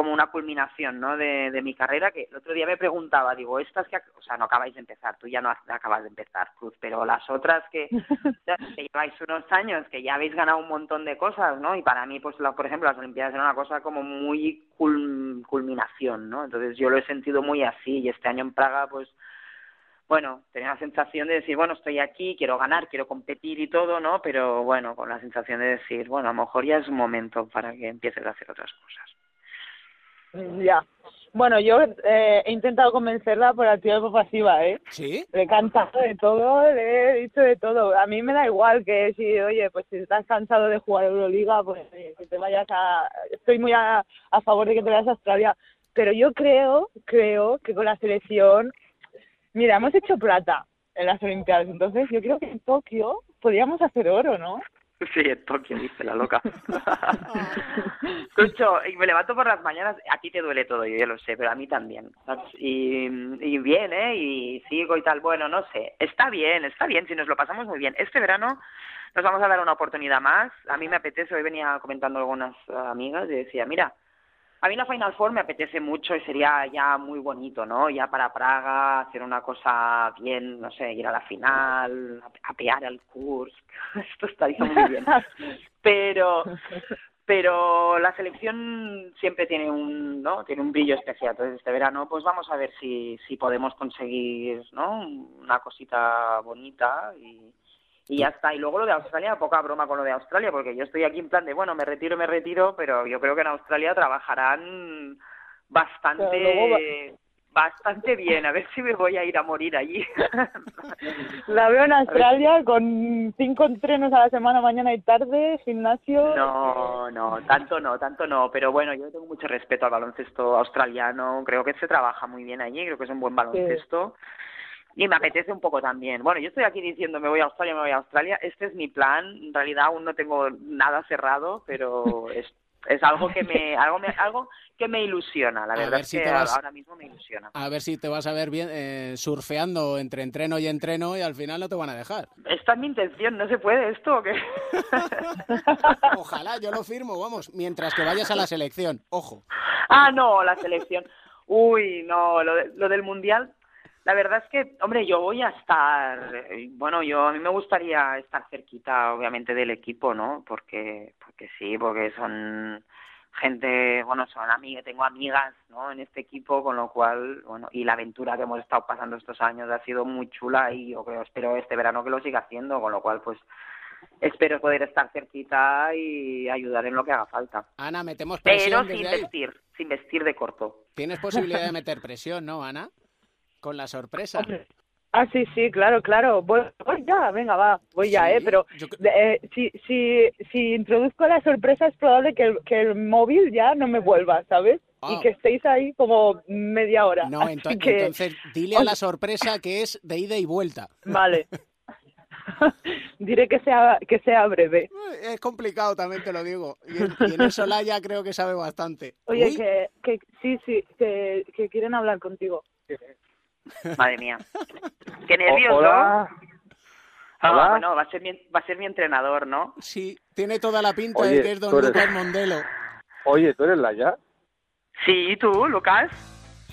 como una culminación no de, de mi carrera que el otro día me preguntaba digo estas que o sea no acabáis de empezar tú ya no ac- acabas de empezar Cruz pero las otras que, que lleváis unos años que ya habéis ganado un montón de cosas no y para mí pues la- por ejemplo las olimpiadas eran una cosa como muy cul- culminación no entonces yo lo he sentido muy así y este año en Praga pues bueno, tenía la sensación de decir, bueno, estoy aquí, quiero ganar, quiero competir y todo, ¿no? Pero bueno, con la sensación de decir, bueno, a lo mejor ya es un momento para que empieces a hacer otras cosas. Ya. Bueno, yo eh, he intentado convencerla por activa y pasiva, ¿eh? ¿Sí? Le he cantado de todo, le he dicho de todo. A mí me da igual que si, oye, pues si estás cansado de jugar Euroliga, pues oye, que te vayas a... Estoy muy a, a favor de que te vayas a Australia. Pero yo creo, creo que con la selección... Mira, hemos hecho plata en las Olimpiadas, entonces yo creo que en Tokio podríamos hacer oro, ¿no? Sí, en Tokio, dice la loca. Escucho, y me levanto por las mañanas, a ti te duele todo, yo ya lo sé, pero a mí también. Y, y bien, ¿eh? Y sigo y tal, bueno, no sé. Está bien, está bien, si nos lo pasamos muy bien. Este verano nos vamos a dar una oportunidad más. A mí me apetece, hoy venía comentando algunas amigas y decía, mira, a mí la Final Four me apetece mucho y sería ya muy bonito, ¿no? Ya para Praga, hacer una cosa bien, no sé, ir a la final, apear al Kursk, esto estaría muy bien. Pero pero la selección siempre tiene un no tiene un brillo especial entonces este verano pues vamos a ver si si podemos conseguir no una cosita bonita y y ya está. Y luego lo de Australia poca broma con lo de Australia porque yo estoy aquí en plan de bueno me retiro me retiro pero yo creo que en Australia trabajarán bastante bastante bien. A ver si me voy a ir a morir allí. La veo en Australia con cinco entrenos a la semana, mañana y tarde, gimnasio. No, no, tanto no, tanto no, pero bueno, yo tengo mucho respeto al baloncesto australiano, creo que se trabaja muy bien allí, creo que es un buen baloncesto y me apetece un poco también. Bueno, yo estoy aquí diciendo me voy a Australia, me voy a Australia, este es mi plan, en realidad aún no tengo nada cerrado, pero es es algo que me algo me, algo que me ilusiona, la verdad ver es si que vas- ahora mismo me ilusiona. A ver si te vas a ver bien eh, surfeando entre entreno y entreno y al final no te van a dejar. Esta es mi intención, ¿no se puede esto o qué? Ojalá, yo lo firmo, vamos, mientras que vayas a la selección, ojo. Ah, no, la selección. Uy, no, lo, de- lo del mundial. La verdad es que, hombre, yo voy a estar, eh, bueno, yo a mí me gustaría estar cerquita, obviamente, del equipo, ¿no? Porque, porque sí, porque son gente, bueno, son amigas, tengo amigas, ¿no? En este equipo, con lo cual, bueno, y la aventura que hemos estado pasando estos años ha sido muy chula y yo creo, espero este verano que lo siga haciendo, con lo cual, pues, espero poder estar cerquita y ayudar en lo que haga falta. Ana, metemos Pero presión sin desde ahí. vestir, sin vestir de corto. Tienes posibilidad de meter presión, ¿no, Ana? Con la sorpresa. Ah, sí, sí, claro, claro. Voy, voy ya, venga, va, voy ya, ¿eh? Pero eh, si, si, si introduzco la sorpresa es probable que el, que el móvil ya no me vuelva, ¿sabes? y Ah. que estéis ahí como media hora. No, Así ento- que- entonces dile a la sorpresa que es de ida y vuelta. Vale. Diré que sea, que sea breve. Es complicado, también te lo digo. Y en, y en eso Laia creo que sabe bastante. Oye, que, que sí, sí, que, que quieren hablar contigo. Madre mía. Qué nervios, hola. ¿no? Ah, Hola. bueno, va a ser mi, va a ser mi entrenador, ¿no? Sí, tiene toda la pinta Oye, de que es don eres- Lucas Mondelo. Oye, ¿tú eres Laia? Sí, ¿tú, Lucas?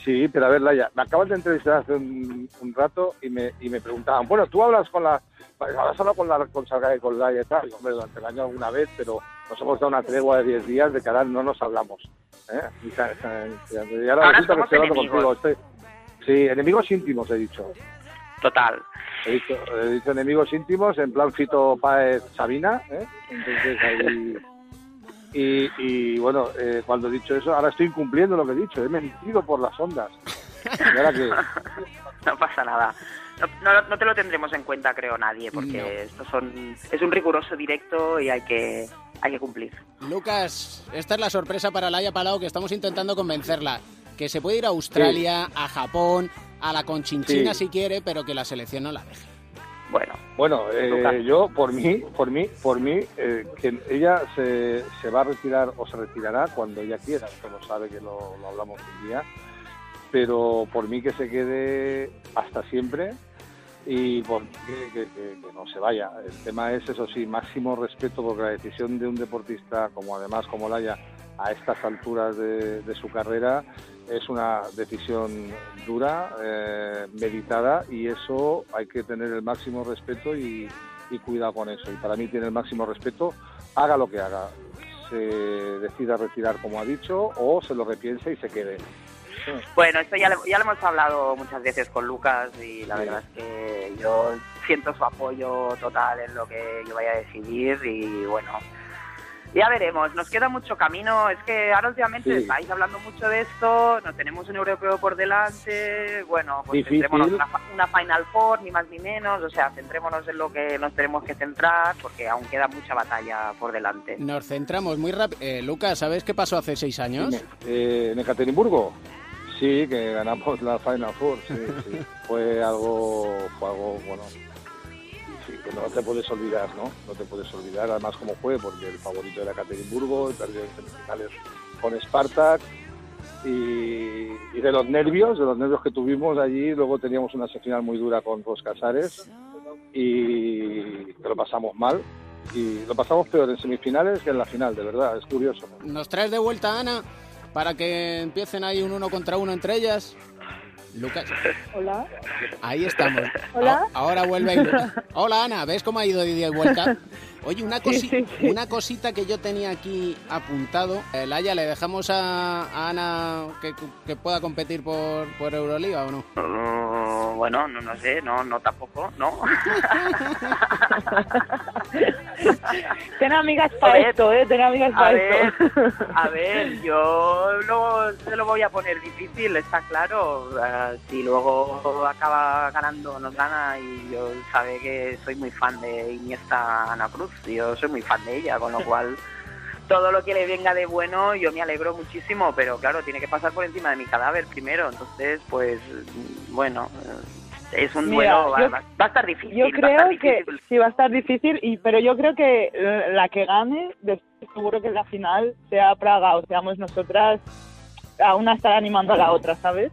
Sí, pero a ver, Laia, me acabas de entrevistar hace un, un rato y me, y me preguntaban, bueno, tú hablas con la... Hablas hablado con la con Salga y con Laia y tal, Y, hombre, durante el año alguna vez, pero nos hemos dado una tregua de 10 días de que ahora no nos hablamos. ¿eh? Y, y ahora, Ahora resulta que estoy hablando contigo. Estoy- sí, enemigos íntimos he dicho. Total. He dicho, he dicho enemigos íntimos en plan Fito Páez Sabina, ¿eh? Entonces ahí... Y, y, bueno, eh, cuando he dicho eso, ahora estoy incumpliendo lo que he dicho, he mentido por las ondas. Y ahora que... No pasa nada. No, no, no te lo tendremos en cuenta, creo, nadie, porque No. estos son, es un riguroso directo y hay que, hay que cumplir. Lucas, esta es la sorpresa para Laia Palau que estamos intentando convencerla. Que se puede ir a Australia, a Japón, a la Conchinchina Sí. si quiere, pero que la selección no la deje. Bueno, Bueno, eh, yo por mí, por mí, por mí, eh, que ella se, se va a retirar o se retirará cuando ella quiera, esto lo sabe que lo, lo hablamos un día, pero por mí que se quede hasta siempre y por mí que, que- que- que no se vaya. El tema es, eso sí, máximo respeto porque la decisión de un deportista, como además como Laia, a estas alturas de, de su carrera, es una decisión dura, eh, meditada y eso hay que tener el máximo respeto y, y cuidado con eso. Y para mí tiene el máximo respeto, haga lo que haga, se decida retirar como ha dicho o se lo repiense y se quede. Bueno, esto ya, lo- ya lo hemos hablado muchas veces con Lucas y la Sí. verdad es que yo siento su apoyo total en lo que yo vaya a decidir y bueno, ya veremos. Nos queda mucho camino. Es que ahora últimamente Sí. estáis hablando mucho de esto, no tenemos un europeo por delante, bueno, pues Difícil. centrémonos en una, una Final Four, ni más ni menos, o sea, centrémonos en lo que nos tenemos que centrar porque aún queda mucha batalla por delante. Nos centramos muy rápido. Lucas, ¿sabes qué pasó hace seis años? Eh, en Ekaterimburgo, sí, que ganamos la Final Four, sí, sí. Fue algo, fue algo, bueno, no te puedes olvidar, ¿no? No te puedes olvidar, además cómo fue, porque el favorito era Ekaterimburgo, perdió en semifinales con Spartak, y, de los nervios, de los nervios que tuvimos allí, luego teníamos una semifinal muy dura con Ros Casares, y lo pasamos mal, y lo pasamos peor en semifinales que en la final, de verdad, es curioso. ¿Nos traes de vuelta Ana para que empiecen ahí un uno contra uno entre ellas? Lucas, Hola. ahí estamos. Hola. A- Ahora vuelve. Hola Ana, ¿ves cómo ha ido de y vuelta? Oye, una, cosi- Sí, sí, sí. una cosita que yo tenía aquí apuntado. Eh, Laia, ¿le dejamos a, a Ana que, que pueda competir por, por Euroliga o no? Uh, bueno, no, no sé, no, no tampoco, ¿no. Ten amigas para ver, esto, ¿eh? Ten amigas para ver, esto. a ver, yo luego se lo voy a poner difícil, está claro. Eh, si luego acaba ganando, nos gana y yo sabe que soy muy fan de Iniesta Ana Cruz, yo soy muy fan de ella, con lo cual todo lo que le venga de bueno yo me alegro muchísimo, pero claro, tiene que pasar por encima de mi cadáver primero, entonces pues bueno, eh, es un duelo, va, yo- va- va a estar difícil. Yo creo que sí va a estar difícil, y pero yo creo que la que gane, después seguro que la final sea Praga o seamos nosotras, a una estar animando a la otra, ¿sabes?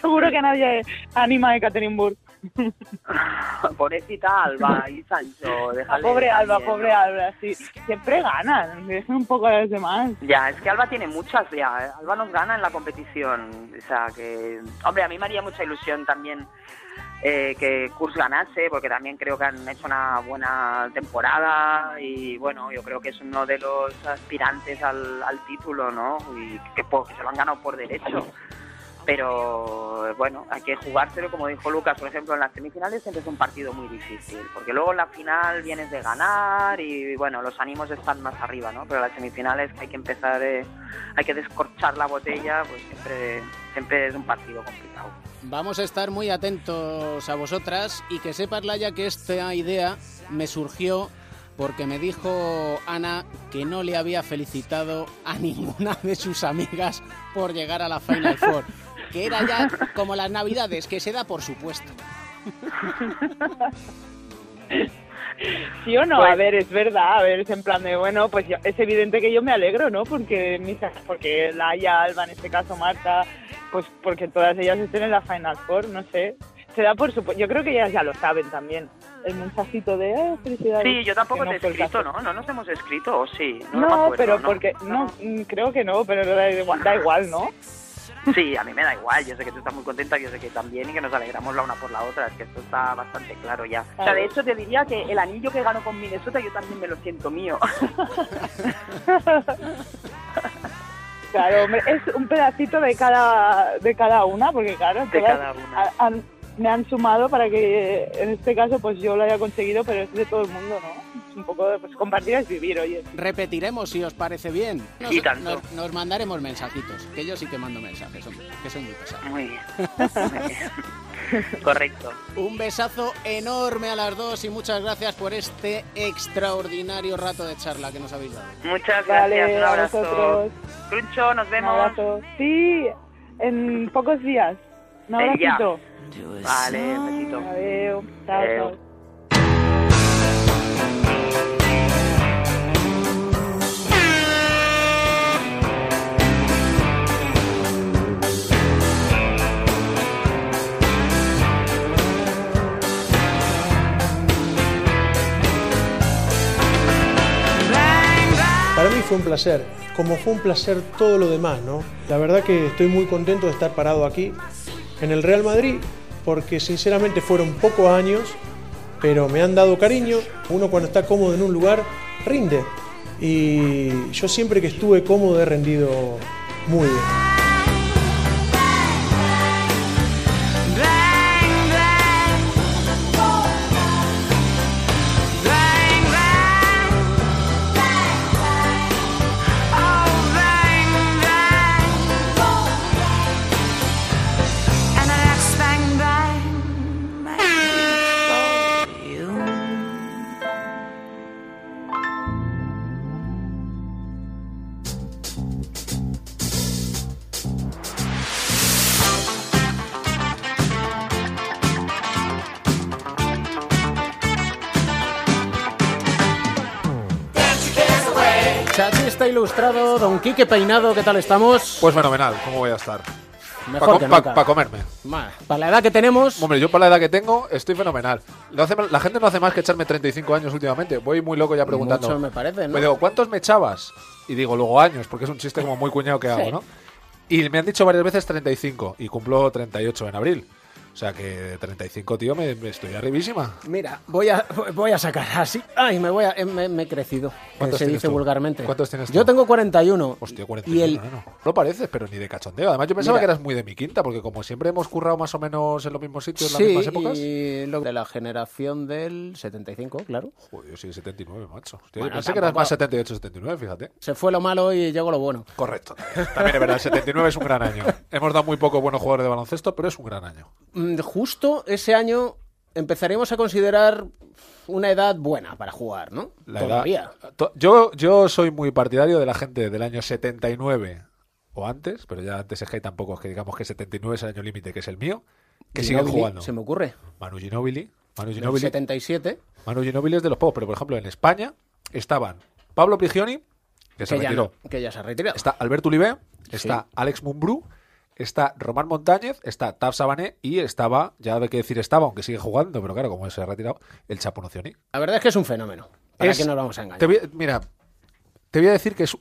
Seguro que nadie anima a Ekaterinburg. Pobrecita Alba y Sancho, déjale pobre Alba, también, pobre ¿no? Alba, sí. Siempre ganan, es un poco a los demás. Ya, es que Alba tiene muchas ya. ¿eh? Alba nos gana en la competición. O sea, que. Hombre, a mí me haría mucha ilusión también eh, que Kurs ganase, porque también creo que han hecho una buena temporada. Y bueno, yo creo que es uno de los aspirantes al, al título, ¿no? Y que, po- que se lo han ganado por derecho. Pero bueno, hay que jugárselo, como dijo Lucas, por ejemplo, en las semifinales siempre es un partido muy difícil, porque luego en la final vienes de ganar y bueno, los ánimos están más arriba, ¿no? Pero las semifinales que hay que empezar, eh, hay que descorchar la botella, pues siempre, siempre es un partido complicado. Vamos a estar muy atentos a vosotras y que sepas, Laia, que esta idea me surgió porque me dijo Ana que no le había felicitado a ninguna de sus amigas por llegar a la Final Four. Que era ya como las navidades, que se da por supuesto. ¿Sí o no? Pues- A ver, es verdad, a ver, es en plan de, bueno, pues yo- es evidente que yo me alegro, ¿no? Porque mis, porque Laia, Alba, en este caso Marta, pues porque todas ellas estén en la Final Four, no sé. Se da por supuesto, yo creo que ellas ya lo saben también. El mensajito de, eh, felicidades. Sí, yo tampoco que te he escrito. ¿no? No nos hemos escrito, ¿o sí? No, No, acuerdo, pero ¿no? porque, no, mm, creo que no, pero da igual, da igual, ¿no? Sí, a mí me da igual. Yo sé que tú estás muy contenta, yo sé que también y que nos alegramos la una por la otra. Es que esto está bastante claro ya. O sea, de hecho te diría que el anillo que ganó con Minnesota yo también me lo siento mío. Claro, hombre, es un pedacito de cada, de cada una, porque claro, De cada una. han- me han sumado para que en este caso pues yo lo haya conseguido, pero es de todo el mundo, ¿no? Es un poco de pues, compartir es vivir, oye. Repetiremos si os parece bien. Nos, Y tanto. nos- nos mandaremos mensajitos, que yo sí que mando mensajes, hombre, que soy muy pesado. Muy bien. Muy bien. Correcto. Un besazo enorme a las dos y muchas gracias por este extraordinario rato de charla que nos habéis dado. Muchas Vale, gracias. Un a abrazo. Cruncho, nos Un vemos. abrazo. Sí, en pocos días. Un Eh, abracito. Vale, besito. Adiós. Chao, Adeu. chao. Para mí fue un placer, como fue un placer todo lo demás, ¿no? La verdad que estoy muy contento de estar parado aquí en el Real Madrid, porque sinceramente fueron pocos años, pero me han dado cariño. Uno cuando está cómodo en un lugar, rinde. Y yo siempre que estuve cómodo he rendido muy bien. Quique Peinado, ¿qué tal estamos? Pues fenomenal, ¿cómo voy a estar? Mejor que nunca. Para comerme. Ma, Para la edad que tenemos, Hombre, yo para la edad que tengo estoy fenomenal. Lo hace- la gente no hace más que echarme 35 años últimamente. Voy muy loco ya preguntando. mucho me parece, ¿no? Me digo, ¿cuántos me echabas? Y digo, luego años, porque es un chiste como muy cuñado que hago, Sí. ¿no? Y me han dicho varias veces 35 y cumplo 38 en abril. O sea que de 35, tío, me, me estoy arribísima. Mira, voy a, voy a sacar así. Ay, me voy a, eh, me, me he crecido. Que ¿Cuántos se tienes dice tú? vulgarmente. ¿Cuántos tienes Yo tú? tengo 41. Hostia, 41, Y el, no, no. Pareces, pero ni de cachondeo. Además, yo pensaba Mira. que eras muy de mi quinta, porque como siempre hemos currado más o menos en los mismos sitios, en las sí, mismas épocas. y lo de la generación del 75, claro. Joder, yo de 79, macho. Hostia, Bueno, yo pensé que eras más 78, 79, fíjate. Se fue lo malo y llegó lo bueno. Correcto. También es verdad, el 79 es un gran año. Hemos dado muy pocos buenos jugadores de baloncesto, pero es un gran año. Mm, Justo ese año empezaremos a considerar una edad buena para jugar, ¿no? La Todavía. edad- yo, yo soy muy partidario de la gente del año 79 o antes, pero ya antes es que tampoco, es que digamos que 79 es el año límite, que es el mío, que siguen jugando. Se me ocurre. Manu Ginóbili. Manu Del Ginóbili, 77. Manu Ginóbili es de los pocos, pero por ejemplo en España estaban Pablo Prigioni, que se ya retiró. no- que ya se ha retirado. Está Alberto Uribe, está Alex Mumbrú, está Román Montañez, está Tav Sabané y estaba, ya hay que decir estaba, aunque sigue jugando, pero claro, como se ha retirado, el Chapo Nocioni. La verdad es que es un fenómeno. ¿Para Es- nos vamos a engañar? Te voy a- mira, te voy a decir que es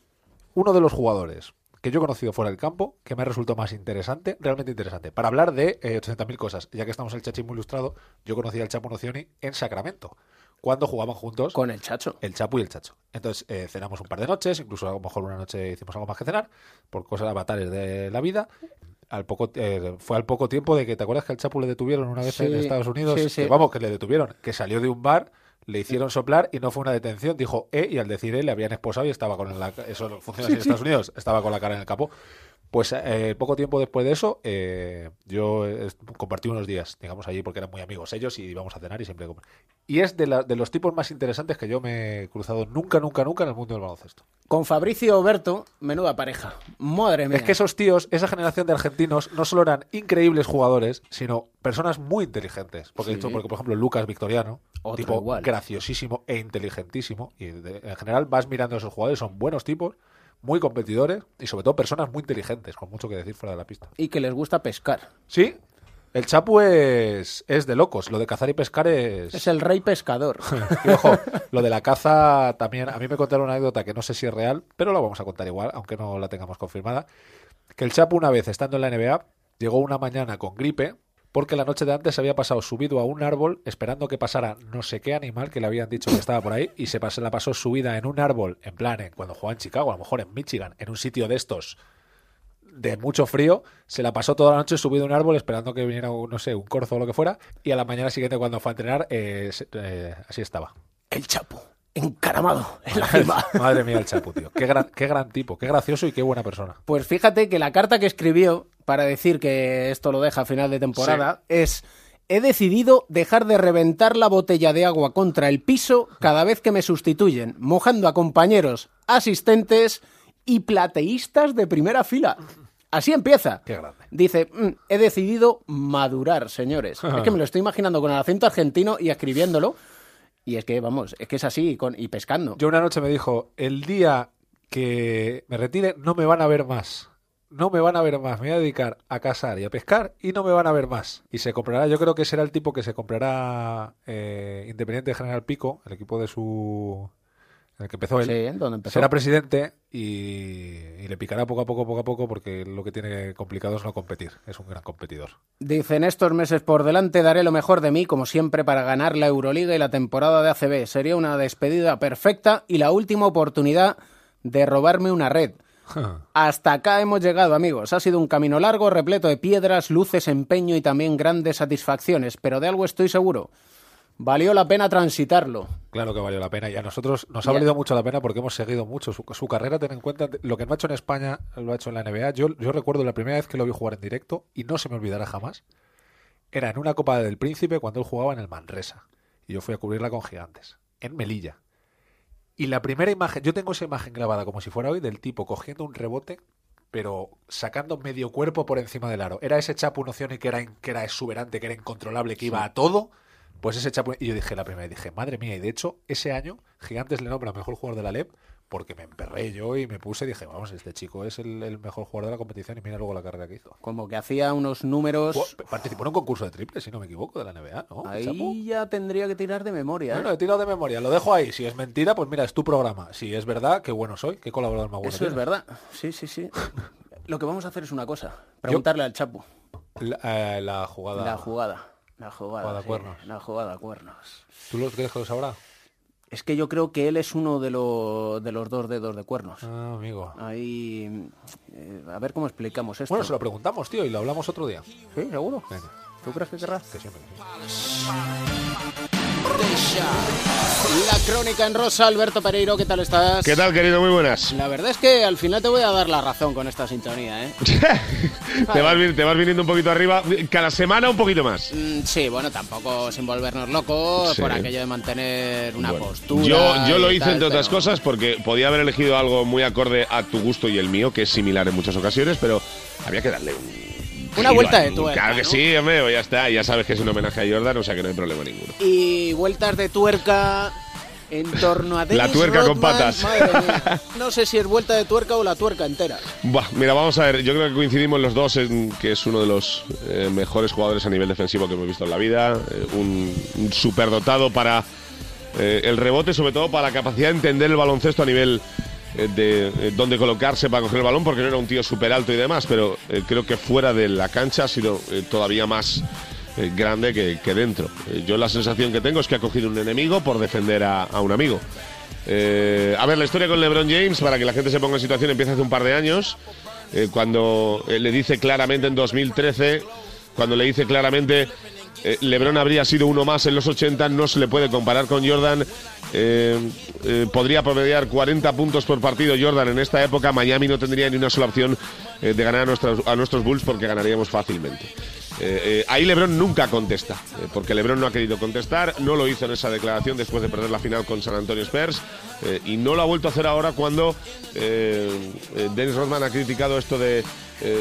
uno de los jugadores que yo he conocido fuera del campo que me ha resultado más interesante, realmente interesante, para hablar de eh, 80.000 cosas. Ya que estamos en el chachismo ilustrado, yo conocí al Chapo Nocioni en Sacramento, cuando jugaban juntos. Con el Chacho. El Chapo y el Chacho. Entonces eh, cenamos un par de noches, incluso a lo mejor una noche hicimos algo más que cenar, por cosas avatares de la vida. Al poco, eh, fue al poco tiempo de que, ¿te acuerdas que al Chapo le detuvieron una vez Sí, en Estados Unidos? sí, sí. Que, vamos, que le detuvieron, que salió de un bar, le hicieron soplar y no fue una detención, dijo E y al decir E le habían esposado y estaba con la, eso funciona así en Estados Unidos, estaba con la cara en el capó. Pues eh, poco tiempo después de eso, eh, yo eh, compartí unos días, digamos, allí porque eran muy amigos ellos y íbamos a cenar y siempre... Y es de, la- de los tipos más interesantes que yo me he cruzado nunca, nunca, nunca en el mundo del baloncesto. Con Fabricio Oberto, menuda pareja. Madre mía. Es que esos tíos, esa generación de argentinos, no solo eran increíbles jugadores, sino personas muy inteligentes. Porque, Sí. porque por ejemplo, Lucas Victoriano, Otro tipo igual. graciosísimo e inteligentísimo. Y de- en general vas mirando a esos jugadores, son buenos tipos, muy competidores y sobre todo personas muy inteligentes, con mucho que decir fuera de la pista. Y que les gusta pescar. Sí, el Chapu es, es de locos. Lo de cazar y pescar es... Es el rey pescador. Y ojo, lo de la caza también, a mí me contaron una anécdota que no sé si es real, pero la vamos a contar igual, aunque no la tengamos confirmada, que el Chapu una vez, estando en la NBA, llegó una mañana con gripe porque la noche de antes había pasado subido a un árbol esperando que pasara no sé qué animal que le habían dicho que estaba por ahí y se la pasó subida en un árbol, en plan, en- cuando jugaba en Chicago, a lo mejor en Michigan, en un sitio de estos de mucho frío, se la pasó toda la noche subido a un árbol esperando que viniera, no sé, un corzo o lo que fuera, y a la mañana siguiente cuando fue a entrenar, eh, eh, así estaba. El Chapu, encaramado en la cima. Madre mía, el Chapu, tío. Qué gran, qué gran tipo, qué gracioso y qué buena persona. Pues fíjate que la carta que escribió para decir que esto lo deja a final de temporada es he decidido dejar de reventar la botella de agua contra el piso cada vez que me sustituyen, mojando a compañeros, asistentes y plateístas de primera fila. Así empieza. Qué grande. Dice, "Mm, he decidido madurar, señores. es que me lo estoy imaginando con el acento argentino y escribiéndolo. Y es que, vamos, es que es así y, con, y pescando. Yo una noche me dijo, el día que me retire no me van a ver más. No me van a ver más. Me voy a dedicar a cazar y a pescar y no me van a ver más. Y se comprará, yo creo que será el tipo que se comprará eh, Independiente General Pico, el equipo de su... En el que empezó él. Sí, donde empezó. Será presidente y, y le picará poco a poco, poco a poco, porque lo que tiene complicado es no competir. Es un gran competidor. Dice, en estos meses por delante daré lo mejor de mí, como siempre, para ganar la Euroliga y la temporada de ACB. Sería una despedida perfecta y la última oportunidad de robarme una red. Hasta acá hemos llegado, amigos. Ha sido un camino largo, repleto de piedras, luces, empeño y también grandes satisfacciones, pero de algo estoy seguro. Valió la pena transitarlo. Claro que valió la pena y a nosotros nos ha valido mucho la pena porque hemos seguido mucho su, su carrera. Ten en cuenta lo que no ha hecho en España, lo ha hecho en la NBA. Yo, yo recuerdo la primera vez que lo vi jugar en directo y no se me olvidará jamás. Era en una Copa del Príncipe cuando él jugaba en el Manresa y yo fui a cubrirla con gigantes en Melilla. Y la primera imagen, yo tengo esa imagen grabada como si fuera hoy del tipo cogiendo un rebote, pero sacando medio cuerpo por encima del aro. Era ese Chapu Nocioni que era, que era exuberante, que era incontrolable, que iba a todo. Pues ese Chapu. Y yo dije la primera, y dije, madre mía. Y de hecho, ese año, Gigantes le nombra mejor jugador de la LEP porque me emperré yo y me puse y dije, vamos, este chico es el, el mejor jugador de la competición y mira luego la carrera que hizo. Como que hacía unos números... Participó en un concurso de triple, si no me equivoco, de la NBA, ¿no? Ahí ya tendría que tirar de memoria. ¿eh? Bueno, he tirado de memoria, lo dejo ahí. Si es mentira, pues mira, es tu programa. Si es verdad, qué bueno soy, qué colaborador más bueno. Eso es verdad. Sí, sí, sí. Lo que vamos a hacer es una cosa. Preguntarle al Chapu. La, eh, la jugada. La jugada. La jugada. Jugada sí, cuernos. La jugada cuernos. ¿Tú lo crees que lo sabrá? Es que yo creo que él es uno de, lo- de los dos dedos de cuernos. Ah, amigo. Ahí. eh, a ver cómo explicamos esto. Bueno, se lo preguntamos, tío, y lo hablamos otro día. Sí, seguro. Venga. ¿Tú crees que querrás? Que siempre. que sí. La crónica en rosa, Alberto Pereiro, ¿qué tal estás? ¿Qué tal, querido? Muy buenas. La verdad es que al final te voy a dar la razón con esta sintonía, ¿eh? te, vas, te vas viniendo un poquito arriba. Cada semana un poquito más. Mm, Sí, bueno, tampoco sin volvernos locos Sí. por aquello de mantener una postura. Yo, yo lo hice, tal, entre otras pero- cosas, porque podía haber elegido algo muy acorde a tu gusto y el mío, que es similar en muchas ocasiones, pero había que darle un. Una vuelta de tuerca, Claro que ¿no? sí, hombre, ya está. Ya sabes que es un homenaje a Jordan, o sea que no hay problema ninguno. Y vueltas de tuerca en torno a La Dennis tuerca con patas. madre mía. No sé si es vuelta de tuerca o la tuerca entera. Mira, vamos a ver. Yo creo que coincidimos los dos en que es uno de los eh, mejores jugadores a nivel defensivo que hemos visto en la vida. eh, un, un superdotado para eh, el rebote, sobre todo para la capacidad de entender el baloncesto a nivel de eh, dónde colocarse para coger el balón, porque no era un tío súper alto y demás, pero eh, creo que fuera de la cancha ha sido eh, todavía más eh, grande que, que dentro. Eh, yo la sensación que tengo es que ha cogido un enemigo por defender a, a un amigo. Eh, a ver, la historia con LeBron James, para que la gente se ponga en situación, empieza hace un par de años, eh, cuando eh, le dice claramente en 2013, cuando le dice claramente eh, LeBron habría sido uno más en los 80, no se le puede comparar con Jordan. Eh, eh, podría promediar 40 puntos por partido Jordan en esta época. Miami no tendría ni una sola opción de ganar a nuestros Bulls porque ganaríamos fácilmente. Eh, eh, ahí LeBron nunca contesta, eh, porque LeBron no ha querido contestar, no lo hizo en esa declaración después de perder la final con San Antonio Spurs y no lo ha vuelto a hacer ahora cuando Dennis Rodman ha criticado esto de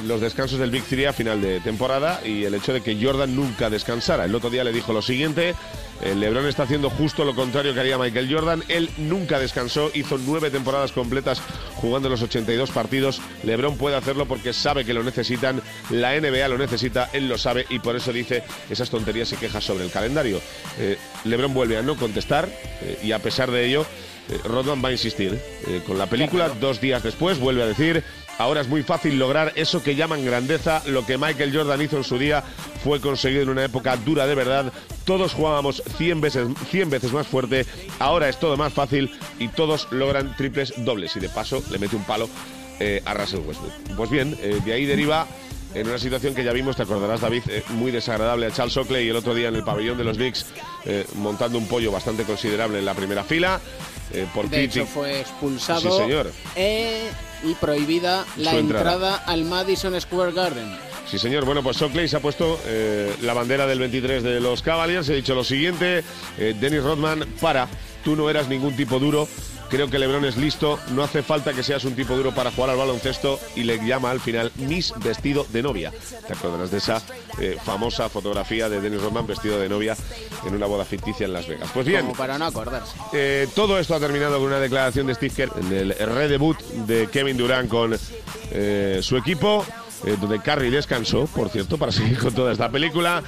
los descansos del Big Three a final de temporada y el hecho de que Jordan nunca descansara. El otro día le dijo lo siguiente, LeBron está haciendo justo lo contrario que haría Michael Jordan, él nunca descansó, hizo nueve temporadas completas jugando los 82 partidos, LeBron puede hacerlo porque sabe que lo necesitan, la NBA lo necesita, él lo sabe y por eso dice esas tonterías y quejas sobre el calendario. Eh, LeBron vuelve a no contestar eh, y a pesar de ello, eh, Rodman va a insistir eh, con la película. Dos días después vuelve a decir, ahora es muy fácil lograr eso que llaman grandeza. Lo que Michael Jordan hizo en su día fue conseguido en una época dura de verdad. Todos jugábamos 100 veces, 100 veces más fuerte. Ahora es todo más fácil y todos logran triples dobles. Y de paso le mete un palo eh, a Russell Westbrook. Pues bien, eh, de ahí deriva en una situación que ya vimos, te acordarás David, eh, muy desagradable a Charles Oakley el otro día en el pabellón de los Knicks eh, montando un pollo bastante considerable en la primera fila. eh, por De hecho, fue expulsado Sí, señor. eh, y prohibida la entrada. entrada al Madison Square Garden. Sí, señor. Bueno, pues Oakley se ha puesto la bandera del 23 de los Cavaliers. He dicho lo siguiente: Dennis Rodman, para. Tú no eras ningún tipo duro. Creo que LeBron es listo. No hace falta que seas un tipo duro para jugar al baloncesto. Y le llama al final Miss vestido de novia. ¿Te acordarás de esa eh, famosa fotografía de Dennis Rodman vestido de novia en una boda ficticia en Las Vegas? Pues bien. Como para no acordarse. Eh, todo esto ha terminado con una declaración de Steve Kerr en el redebut de Kevin Durant con eh, su equipo, donde Curry descansó, por cierto, para seguir con toda esta película.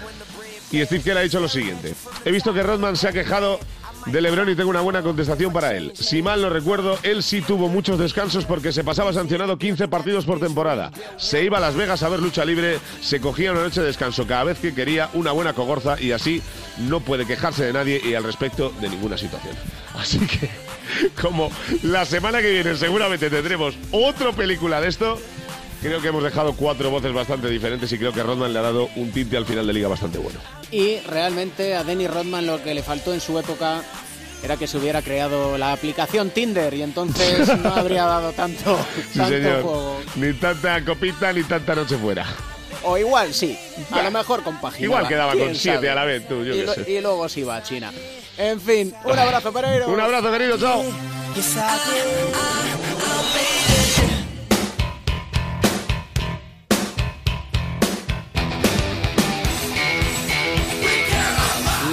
Y Steve Kerr ha dicho lo siguiente: He visto que Rodman se ha quejado de LeBron y tengo una buena contestación para él. Si mal no recuerdo, él sí tuvo muchos descansos porque se pasaba sancionado 15 partidos por temporada. Se iba a Las Vegas a ver lucha libre, se cogía una noche de descanso cada vez que quería una buena cogorza y así no puede quejarse de nadie y al respecto de ninguna situación. Así que, como la semana que viene seguramente tendremos otra película de esto, creo que hemos dejado cuatro voces bastante diferentes y creo que Rodman le ha dado un tinte al final de liga bastante bueno. Y realmente a Dennis Rodman lo que le faltó en su época era que se hubiera creado la aplicación Tinder y entonces no habría dado tanto, Sí, tanto señor. juego. Ni tanta copita ni tanta noche fuera. O igual sí, a lo mejor compaginaba. Igual quedaba con siete sabe. a la vez, tú, yo y, qué lo- sé. y luego se iba a China. En fin, un abrazo, Pereiro. Un abrazo, querido, chao.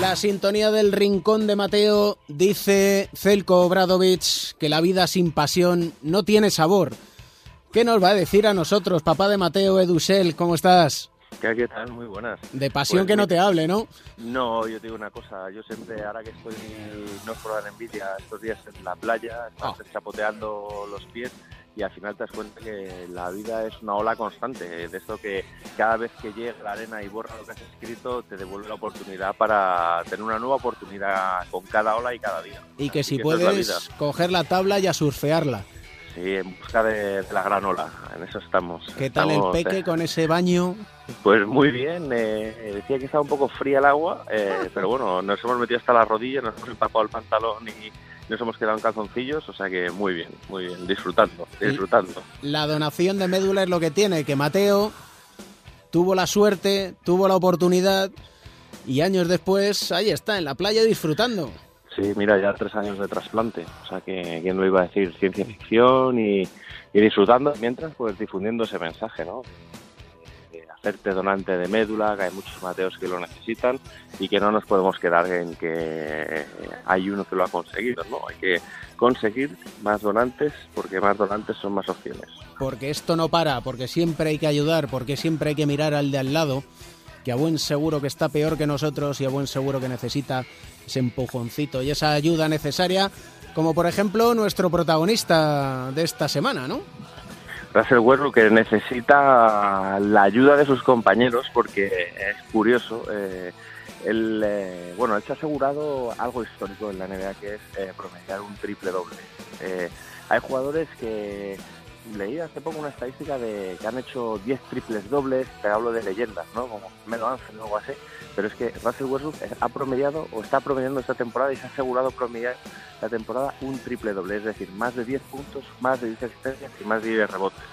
La sintonía del rincón de Mateo dice Celko Obradovich que la vida sin pasión no tiene sabor. ¿Qué nos va a decir a nosotros, papá de Mateo Edusel? ¿Cómo estás? ¿Qué, tal? Muy buenas. De pasión Pues que no te hable, ¿no? No, yo te digo una cosa. Yo siempre, ahora que estoy, no es por dar envidia, estos días en la playa, estás chapoteando los pies y al final te das cuenta que la vida es una ola constante. De esto que cada vez que llega la arena y borra lo que has escrito, te devuelve la oportunidad para tener una nueva oportunidad con cada ola y cada día. Y que si que esa es la puedes coger la tabla y a surfearla. Sí, en busca de, de la gran ola. En eso estamos. ¿Qué tal Estamos, el peque eh, con ese baño? Pues muy bien, eh, decía que estaba un poco fría el agua, eh, pero bueno, nos hemos metido hasta la rodilla, nos hemos empapado el pantalón y nos hemos quedado en calzoncillos, o sea que muy bien, muy bien, disfrutando, disfrutando. La donación de médula es lo que tiene, que Mateo tuvo la suerte, tuvo la oportunidad y años después ahí está, en la playa disfrutando. Sí, mira, ya tres años de trasplante, o sea que quién lo iba a decir, ciencia ficción y, y disfrutando, mientras pues difundiendo ese mensaje, ¿no? Hacerte donante de médula, que hay muchos mateos que lo necesitan y que no nos podemos quedar en que hay uno que lo ha conseguido, ¿no? Hay que conseguir más donantes porque más donantes son más opciones. Porque esto no para, porque siempre hay que ayudar, porque siempre hay que mirar al de al lado, que a buen seguro que está peor que nosotros y a buen seguro que necesita ese empujoncito y esa ayuda necesaria, como por ejemplo nuestro protagonista de esta semana, ¿no? Russell Westbrook que necesita la ayuda de sus compañeros porque es curioso. eh, él, eh, bueno, él se ha asegurado algo histórico en la NBA que es eh, promediar un triple doble. Eh, hay jugadores que leí hace poco una estadística de que han hecho 10 triples dobles, te hablo de leyendas, ¿no? Como Melo Ángel o algo así, pero es que Russell Westbrook ha promediado o está promediando esta temporada y se ha asegurado promediar la temporada un triple doble, es decir, más de 10 puntos, más de 10 asistencias y más de 10 rebotes.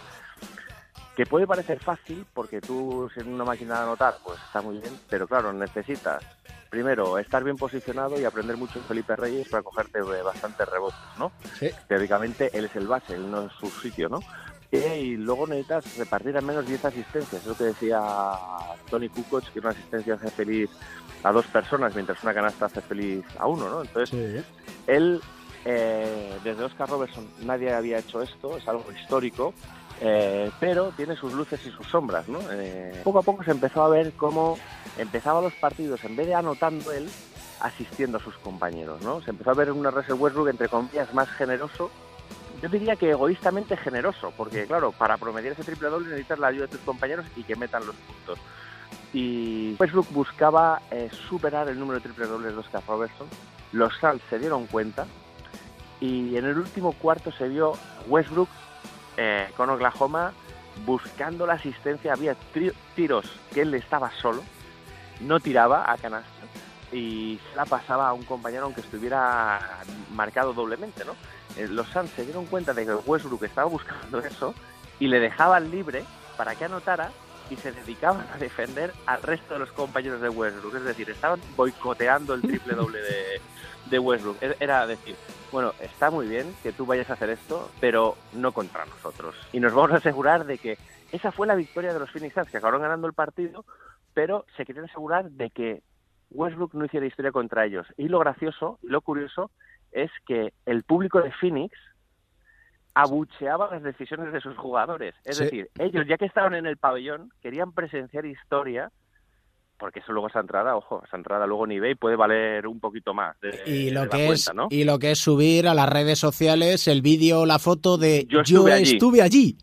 Que puede parecer fácil porque tú siendo una máquina de anotar, pues está muy bien, pero claro, necesitas primero estar bien posicionado y aprender mucho en Felipe Reyes para cogerte eh, bastantes rebotes, ¿no? Sí. Teóricamente él es el base, él no es su sitio, ¿no? Y luego necesitas repartir al menos 10 asistencias. Es lo que decía Tony Kukoc, que una asistencia hace feliz a dos personas, mientras una canasta hace feliz a uno, ¿no? Entonces, él, eh, desde Oscar Robertson, nadie había hecho esto, es algo histórico, eh, pero tiene sus luces y sus sombras, ¿no? Eh, poco a poco se empezó a ver cómo empezaba los partidos, en vez de anotando él, asistiendo a sus compañeros, ¿no? Se empezó a ver un Russell Westbrook, entre comillas, más generoso, yo diría que egoístamente generoso, porque claro, para promediar ese triple doble necesitas la ayuda de tus compañeros y que metan los puntos. Y Westbrook buscaba eh, superar el número de triple dobles de Oscar Robertson. Los Suns se dieron cuenta y en el último cuarto se vio Westbrook eh, con Oklahoma buscando la asistencia. Había tiros que él estaba solo, no tiraba a canasta y se la pasaba a un compañero aunque estuviera marcado doblemente, ¿no? Eh, Los Suns se dieron cuenta de que Westbrook estaba buscando eso y le dejaban libre para que anotara y se dedicaban a defender al resto de los compañeros de Westbrook. Es decir, estaban boicoteando el triple doble de, de Westbrook. E- Era decir, bueno, está muy bien que tú vayas a hacer esto, pero no contra nosotros. Y nos vamos a asegurar de que esa fue la victoria de los Phoenix Suns, que acabaron ganando el partido, pero se querían asegurar de que Westbrook no hiciera historia contra ellos. Y lo gracioso, lo curioso, es que el público de Phoenix abucheaba las decisiones de sus jugadores. Es Sí. decir, ellos, ya que estaban en el pabellón, querían presenciar historia, porque eso luego esa entrada, ojo, esa entrada luego en eBay puede valer un poquito más. de- Y de lo, la que es, cuenta, ¿no? y lo que es subir a las redes sociales el vídeo o la foto de Yo estuve allí". estuve allí.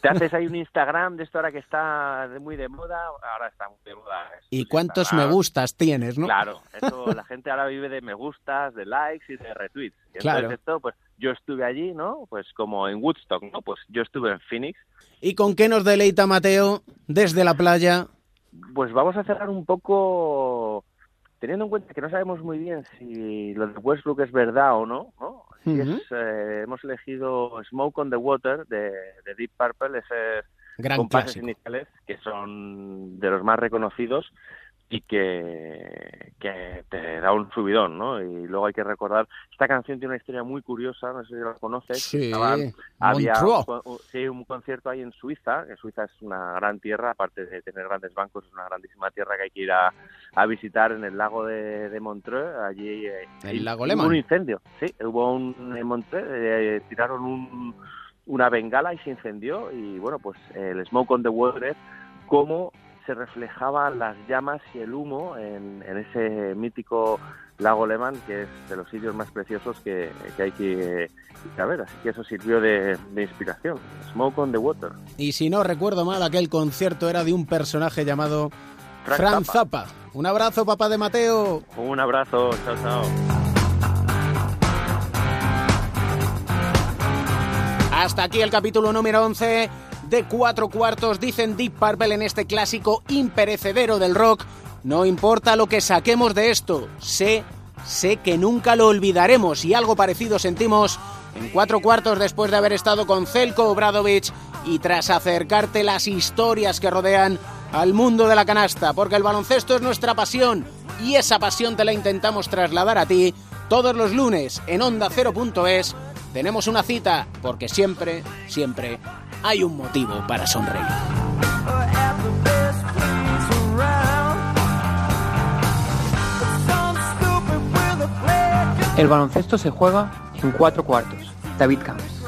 Te haces ahí un Instagram de esto ahora que está muy de moda, ahora está muy de moda. ¿Y cuántos Instagram. me gustas tienes, no? Claro, eso la gente ahora vive de me gustas, de likes y de retweets. Y entonces Claro. esto, pues yo estuve allí, ¿no? Pues como en Woodstock, ¿no? Pues yo estuve en Phoenix. ¿Y con qué nos deleita Mateo desde la playa? Pues vamos a cerrar un poco teniendo en cuenta que no sabemos muy bien si lo de Westbrook es verdad o no, ¿no? Es, eh, hemos elegido Smoke on the Water de, de Deep Purple, ese Gran compases clásico. iniciales que son de los más reconocidos y que, que te da un subidón, ¿no? Y luego hay que recordar, esta canción tiene una historia muy curiosa, no sé si la conoces. Sí, había un, sí, un concierto ahí en Suiza, que Suiza es una gran tierra, aparte de tener grandes bancos, es una grandísima tierra que hay que ir a, a visitar en el lago de, de Montreux, allí eh, El lago hubo un incendio, sí, hubo un en Montreux, eh, tiraron un, una bengala y se incendió y bueno, pues el Smoke on the Water, cómo se reflejaban las llamas y el humo en, en ese mítico lago Lehmann, que es de los sitios más preciosos que, que hay que a ver. Así que eso sirvió de, de inspiración. Smoke on the Water. Y si no recuerdo mal, aquel concierto era de un personaje llamado Frank Fran Zappa. Zappa. Un abrazo, papá de Mateo. Un abrazo, chao, chao. Hasta aquí el capítulo número 11 de Cuatro Cuartos, dicen Deep Purple en este clásico imperecedero del rock. No importa lo que saquemos de esto, sé, sé que nunca lo olvidaremos y algo parecido sentimos en Cuatro Cuartos después de haber estado con Zelko Obradovic y tras acercarte las historias que rodean al mundo de la canasta, porque el baloncesto es nuestra pasión y esa pasión te la intentamos trasladar a ti todos los lunes en Onda 0.es tenemos una cita porque siempre, siempre hay un motivo para sonreír. El baloncesto se juega en cuatro cuartos. David Camps.